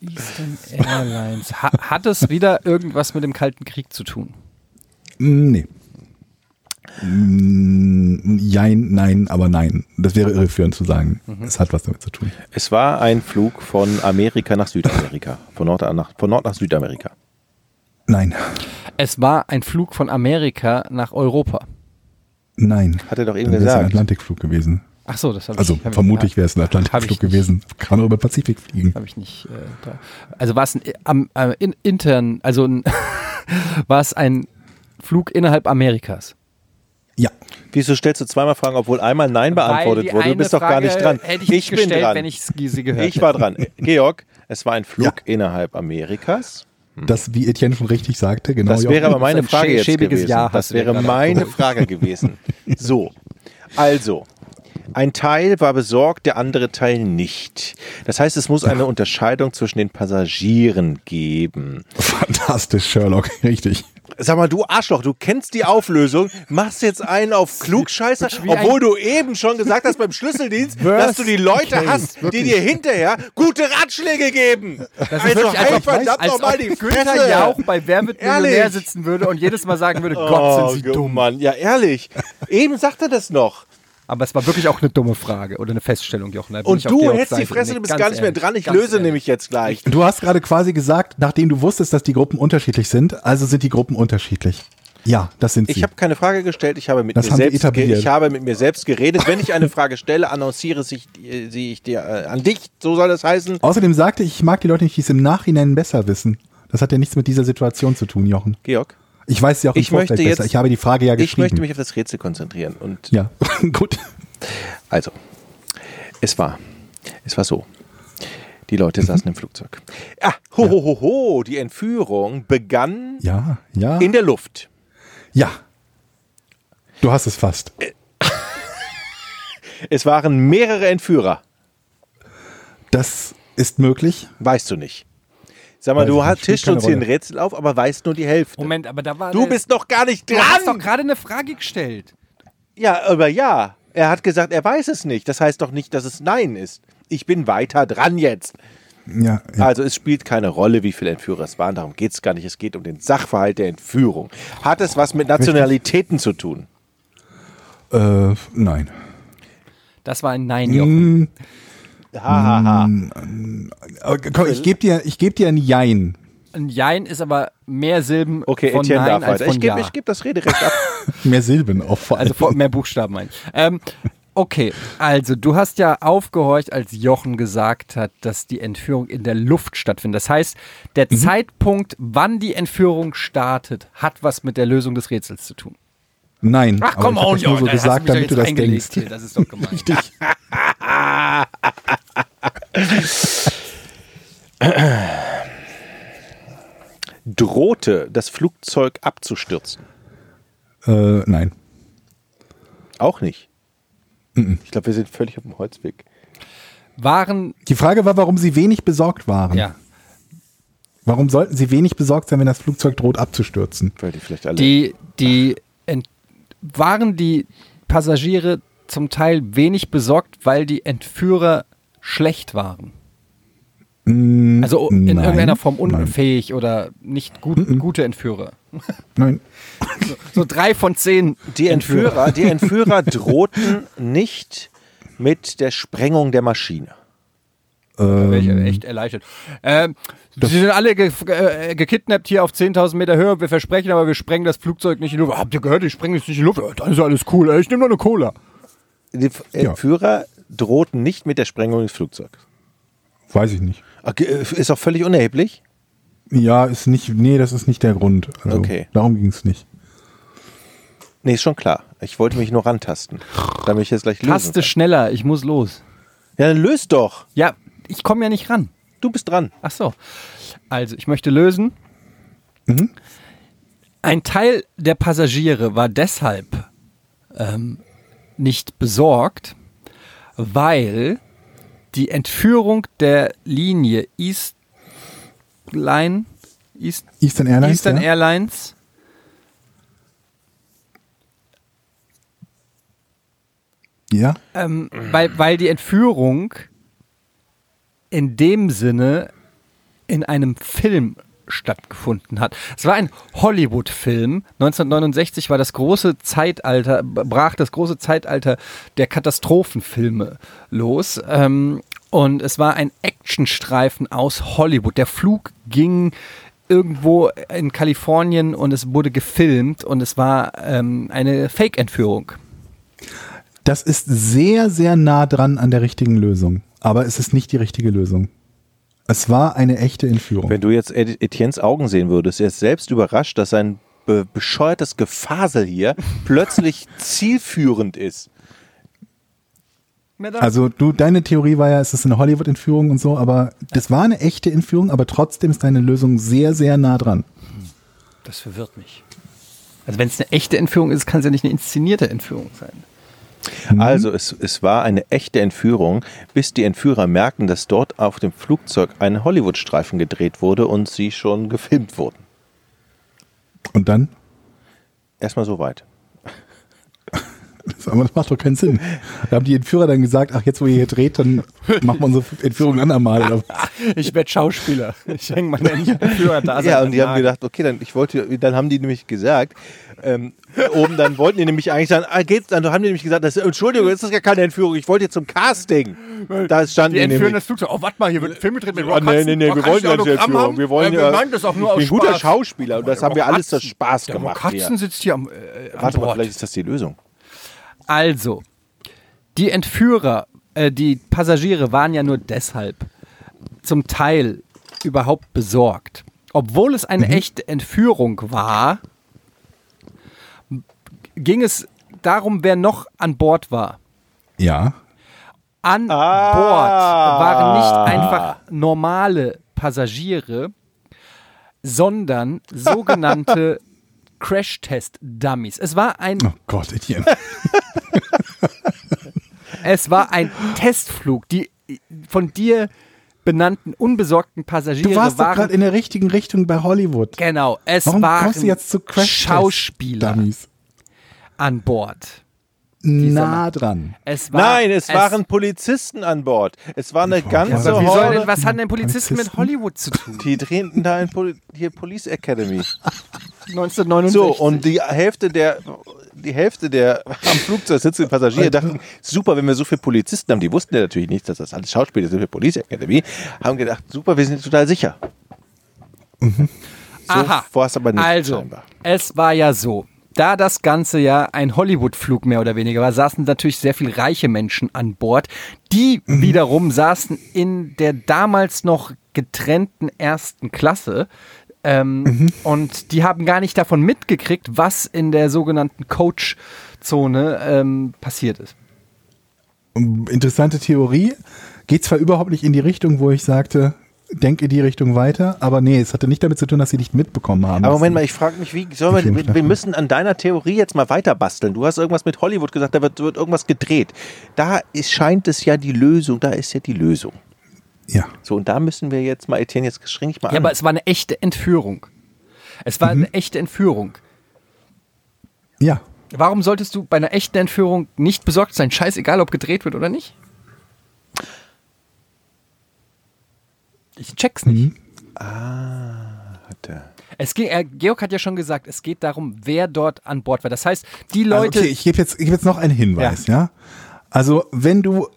Eastern Airlines. Ha hat es wieder irgendwas mit dem Kalten Krieg zu tun? Mm, Nee. Mm, Jein, nein, aber nein. Das wäre irreführend zu sagen. Es hat was damit zu tun. Es war ein Flug von Amerika nach Südamerika. Von Nord nach, von Nord nach Südamerika. Nein. Es war ein Flug von Amerika nach Europa. Nein. Hat er doch eben Dann wäre es ein gesagt. Atlantikflug gewesen. Ach so, das habe Also ich hab vermutlich ich, wäre es ein ich Atlantikflug gewesen. Kann auch über den Pazifik fliegen. Habe ich nicht. Äh, da. Also war es ein am, äh, in, intern, also ein, war es ein Flug innerhalb Amerikas? Ja. Wieso stellst du zweimal Fragen, obwohl einmal Nein beantwortet wurde? Du bist doch gar Frage nicht dran. Hätte ich, nicht bin gestellt, dran. wenn ich sie gehört Ich war dran. Georg, es war ein Flug Ja. innerhalb Amerikas. Das, wie Etienne schon richtig sagte, genau. Das wäre aber meine ein Frage jetzt schäbiges gewesen. Ja das wäre meine Frage gewesen. So, also, ein Teil war besorgt, der andere Teil nicht. Das heißt, es muss eine Unterscheidung zwischen den Passagieren geben. Fantastisch, Sherlock. Richtig. Sag mal, du Arschloch, du kennst die Auflösung, machst jetzt einen auf Klugscheißer, obwohl du eben schon gesagt hast beim Schlüsseldienst, dass du die Leute case, hast, die wirklich. dir hinterher gute Ratschläge geben. Das ist also wirklich halt einfach, verdammt als nochmal ob die Günther. Jauch bei Wer wird Millionär sitzen würde und jedes Mal sagen würde, Gott, sind sie oh, dumm. Mann, ja ehrlich. Eben sagt er das noch. Aber es war wirklich auch eine dumme Frage oder eine Feststellung, Jochen. Und du hältst die. Fresse, Nee, du bist ganz gar nicht mehr ehrlich, dran. Ich löse ehrlich. nämlich jetzt gleich. Du hast gerade quasi gesagt, nachdem du wusstest, dass die Gruppen unterschiedlich sind, also sind die Gruppen unterschiedlich. Ja, das sind sie. Ich habe keine Frage gestellt, ich habe mit Das mir selbst ich habe mit mir selbst geredet. Wenn ich eine Frage stelle, annonciere ich, äh, sie ich dir äh, an dich, so soll das heißen. Außerdem sagte ich, ich mag die Leute nicht, die es im Nachhinein besser wissen. Das hat ja nichts mit dieser Situation zu tun, Jochen. Georg, Ich weiß ja auch Ich möchte besser. jetzt- Ich habe die Frage ja ich geschrieben. möchte mich auf das Rätsel konzentrieren und ja, gut. Also, es war, es war so. Die Leute saßen im Flugzeug. Ah, ho, ho, ho, ho, die Entführung begann Ja, ja. in der Luft. ja. Du hast es fast. Es waren mehrere Entführer. Das ist möglich. Weißt du nicht. Sag mal, Weiß du hast tischst uns hier ein. Rätsel auf, aber weißt nur die Hälfte. Moment, aber da war Du bist noch gar nicht Du hast doch dran. gerade eine Frage gestellt. Ja, aber ja. Er hat gesagt, er weiß es nicht. Das heißt doch nicht, dass es Nein ist. Ich bin weiter dran jetzt. Ja, ja. Also es spielt keine Rolle, wie viele Entführer es waren. Darum geht es gar nicht. Es geht um den Sachverhalt der Entführung. Hat es was mit Nationalitäten zu tun? Äh, nein. Das war ein Nein, Jochen. Hahaha. Aber komm, ich gebe dir, ich geb dir ein Jein. Ein Jein ist aber mehr Silben Okay, von Etienne Nein darf als weiter. von Ich gebe Ja. ich geb das Rederecht ab. Mehr Silben auch vor allem. Also mehr Buchstaben ich. Ähm, okay, also du hast ja aufgehorcht, als Jochen gesagt hat, dass die Entführung in der Luft stattfindet. Das heißt, der Mhm. Zeitpunkt, wann die Entführung startet, hat was mit der Lösung des Rätsels zu tun. Nein. Ach aber komm ich hab on, das nur so gesagt, damit du das denkst. hier. Das ist doch gemein. Richtig. Drohte das Flugzeug abzustürzen? Äh, nein. Auch nicht. Ich glaube, wir sind völlig auf dem Holzweg. Waren, Die Frage war, warum sie wenig besorgt waren. ja, Warum sollten sie wenig besorgt sein, wenn das Flugzeug droht abzustürzen? Weil die vielleicht alle. die, die, waren die Passagiere zum Teil wenig besorgt, weil die Entführer schlecht waren? Mm, Also in nein. irgendeiner Form Nein. unfähig oder nicht gut, gute Entführer. Nein. So drei von zehn die Entführer, die Entführer drohten nicht mit der Sprengung der Maschine. Ähm, Welche echt erleichtert. Ähm, sie sind alle ge äh, gekidnappt hier auf 10.000 Meter Höhe. Wir versprechen aber, wir sprengen das Flugzeug nicht in die Luft. Habt ihr gehört, ich spreng es nicht in die Luft? Ja, dann ist alles cool. Ich nehme noch eine Cola. Die F- Entführer drohten nicht mit der Sprengung des Flugzeugs. weiß ich nicht. Okay, äh, ist auch völlig unerheblich. Ja, ist nicht, nee, das ist nicht der Grund. Also, Okay. Darum ging es nicht. Nee, ist schon klar. Ich wollte mich nur rantasten, damit ich jetzt gleich lösen Taste kann. schneller, ich muss los. Ja, dann löst doch. Ja, ich komme ja nicht ran. Du bist dran. Ach so. Also, ich möchte lösen. Ein Teil der Passagiere war deshalb ähm, nicht besorgt, weil die Entführung der Linie East Line, East, Eastern Airlines. Eastern ja? Airlines ja. ähm, weil, weil die Entführung in dem Sinne in einem Film stattgefunden hat. Es war ein Hollywood-Film. 1969 war das große Zeitalter, brach das große Zeitalter der Katastrophenfilme los. Ähm, und es war ein Actionstreifen aus Hollywood. Der Flug ging irgendwo in Kalifornien und es wurde gefilmt und es war ähm, eine Fake-Entführung. Das ist sehr, sehr nah dran an der richtigen Lösung. Aber es ist nicht die richtige Lösung. Es war eine echte Entführung. Wenn du jetzt Etiennes Augen sehen würdest, er ist selbst überrascht, dass sein be bescheuertes Gefasel hier plötzlich zielführend ist. Also du, deine Theorie war ja, es ist eine Hollywood-Entführung und so, aber das war eine echte Entführung, aber trotzdem ist deine Lösung sehr, sehr nah dran. Das verwirrt mich. Also wenn es eine echte Entführung ist, kann es ja nicht eine inszenierte Entführung sein. Also es, es war eine echte Entführung, bis die Entführer merkten, dass dort auf dem Flugzeug ein Hollywood-Streifen gedreht wurde und sie schon gefilmt wurden. Und dann? Erstmal so weit. Das, aber das macht doch keinen Sinn. Da haben die Entführer dann gesagt, ach, jetzt wo ihr hier dreht, dann machen wir unsere Entführung ein andermal. Ich werde Schauspieler. Ich hänge meine Entführer da. Ja, und die haben gedacht, okay, dann ich wollte, dann haben die nämlich gesagt, ähm, oben, dann wollten die nämlich eigentlich sagen, ah, geht's, dann haben die nämlich gesagt, das, Entschuldigung, das ist ja keine Entführung, ich wollte jetzt zum Casting. Da standen die entführen nämlich. das Flugzeug. Oh, warte mal, hier wird ein Film gedreht mit Ah, Rock nee, Hudson. nee, nee, Rock wir wollen ja nicht Entführung. Wir wollen Äh, ja. Wir das auch nur ich bin ein guter. Schauspieler und das haben wir alles aus Spaß gemacht. Hier. sitzt hier am, äh, am Warte mal, vielleicht ist das die Lösung. Also, die Entführer, äh, die Passagiere waren ja nur deshalb zum Teil überhaupt besorgt. Obwohl es eine echte Entführung war, ging es darum, wer noch an Bord war. Ja. An Ah. Bord waren nicht einfach normale Passagiere, sondern sogenannte Crash-Test-Dummies. Es war ein Oh Gott, Etienne. Es war ein Testflug. Die von dir benannten unbesorgten Passagiere Du warst doch waren gerade in der richtigen Richtung bei Hollywood. genau. Es Warum waren kommst du jetzt zu Crash Schauspieler Dummies? an Bord. Nah dran. Es war, Nein, es, waren Polizisten an Bord. Es war eine ganze wie soll denn, Horde. was hat denn Polizisten mit Polizisten? Hollywood zu tun? Die drehten da in Poli hier Police Academy. 1969. So, und die Hälfte der, die Hälfte der am Flugzeug sitzenden Passagiere dachten, super, wenn wir so viele Polizisten haben, die wussten ja natürlich nicht, dass das alles Schauspieler sind für Police Academy, haben gedacht, super, wir sind total sicher. So Aha. also, scheinbar. es war ja so. Da das Ganze ja ein Hollywood-Flug mehr oder weniger war, saßen natürlich sehr viel reiche Menschen an Bord. Die wiederum saßen in der damals noch getrennten ersten Klasse. Ähm, Und die haben gar nicht davon mitgekriegt, was in der sogenannten Coach-Zone ähm, passiert ist. Interessante Theorie. Geht zwar überhaupt nicht in die Richtung, wo ich sagte, denk in die Richtung weiter, aber nee, es hatte nicht damit zu tun, dass sie nicht mitbekommen haben. Aber Moment mal, ich frage mich, wie sollen wir, Film wir, wir müssen an deiner Theorie jetzt mal weiter basteln. Du hast irgendwas mit Hollywood gesagt, da wird, wird irgendwas gedreht. Da ist, scheint es ja die Lösung, da ist ja die Lösung. Ja. So, und da müssen wir jetzt mal, Etienne, jetzt schränk ich mal Ja, an. aber es war eine echte Entführung. Es war eine echte Entführung. Ja. Warum solltest du bei einer echten Entführung nicht besorgt sein? Scheißegal, ob gedreht wird oder nicht. Ich check's nicht. Warte. Es ging, äh, Georg hat ja schon gesagt, es geht darum, wer dort an Bord war. Das heißt, die Leute. Also okay, ich gebe jetzt, ich geb jetzt noch einen Hinweis, ja. Also, wenn du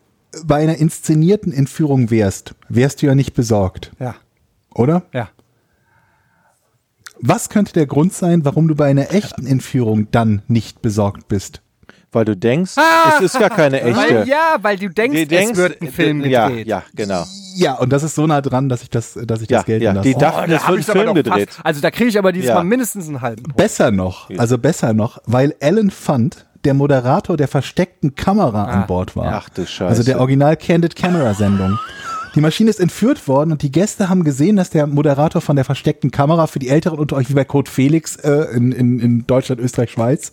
bei einer inszenierten Entführung wärst, wärst du ja nicht besorgt, ja, oder? ja. Was könnte der Grund sein, warum du bei einer echten Entführung dann nicht besorgt bist? Weil du denkst, es ist gar keine echte. Weil, ja, weil du denkst, Du denkst, es wird ein Film äh, ja, gedreht. Ja, genau. Ja, und das ist so nah dran, dass ich das, dass ich Ja, das gelten ja, lasse. die dachten, da es hab wird ein Film gedreht. fast- Also da kriege ich aber dieses Ja. Mal mindestens einen halben. Punkt. Besser noch, also besser noch, weil Alan Fund der Moderator der versteckten Kamera an Bord war. Ach du Scheiße. Also der Original Candid Camera Sendung. Die Maschine ist entführt worden und die Gäste haben gesehen, dass der Moderator von der versteckten Kamera für die Älteren unter euch wie bei Code Felix äh, in, in, in Deutschland, Österreich, Schweiz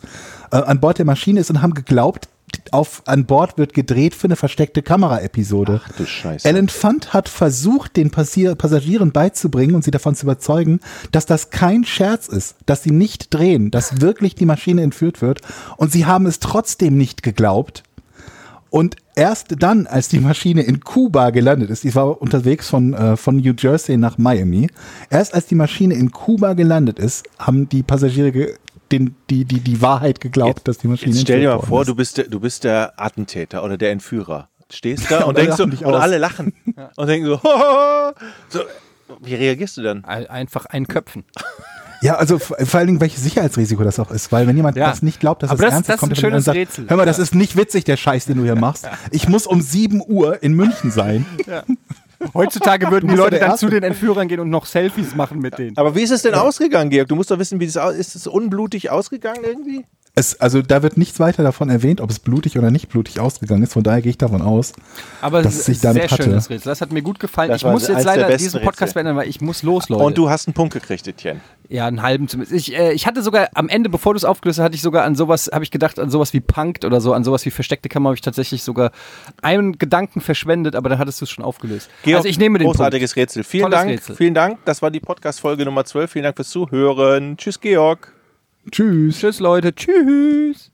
äh, an Bord der Maschine ist und haben geglaubt, auf, an Bord wird gedreht für eine versteckte Kamera-Episode. Ach du Scheiße. Alan Fund hat versucht, den Passier Passagieren beizubringen und sie davon zu überzeugen, dass das kein Scherz ist, dass sie nicht drehen, dass wirklich die Maschine entführt wird. Und sie haben es trotzdem nicht geglaubt. Und erst dann, als die Maschine in Kuba gelandet ist, ich war unterwegs von, äh, von New Jersey nach Miami, erst als die Maschine in Kuba gelandet ist, haben die Passagiere den, die, die, die Wahrheit geglaubt, dass die Maschine Jetzt stell dir mal vor, du bist, der, du bist der Attentäter oder der Entführer. Stehst da Ja, und und denkst so, und alle lachen. Und denken so, so, wie reagierst du dann? Ein- Einfach einköpfen. Ja, also vor allen Dingen, welches Sicherheitsrisiko das auch ist. Weil wenn jemand Ja. das nicht glaubt, dass Aber es das- ernst das ist, kommt ist ein er und sagt, Rätsel. hör mal, das ist nicht witzig, der Scheiß, den du hier machst. Ich muss um 7 Uhr in München sein. Heutzutage würden die ja Leute dann zu den Entführern gehen und noch Selfies machen mit denen. Aber wie ist es denn ausgegangen, Georg? Du musst doch wissen, wie das aus ist. Es unblutig ausgegangen irgendwie? Es, also da wird nichts weiter davon erwähnt, ob es blutig oder nicht blutig ausgegangen ist. Von daher gehe ich davon aus, Aber dass es sich ist damit sehr hatte. schön, das Rätsel. Das hat mir gut gefallen. Das ich muss jetzt der leider diesen Podcast Rätsel. beenden, weil ich muss los, Leute. Und du hast einen Punkt gekriegt, Etienne. Ja, einen halben zumindest. Ich, äh, ich hatte sogar am Ende, bevor du es aufgelöst hast, hatte ich sogar an sowas, habe ich gedacht, an sowas wie Punked oder so, an sowas wie versteckte Kammer habe ich tatsächlich sogar einen Gedanken verschwendet, aber dann hattest du es schon aufgelöst. Georg, also ich nehme den Punkt. großartiges Rätsel. Vielen Tolles Dank. Rätsel. Vielen Dank. Das war die Podcast-Folge Nummer 12. Vielen Dank fürs Zuhören. Tschüss, Georg. Tschüss. Tschüss, Leute. Tschüss.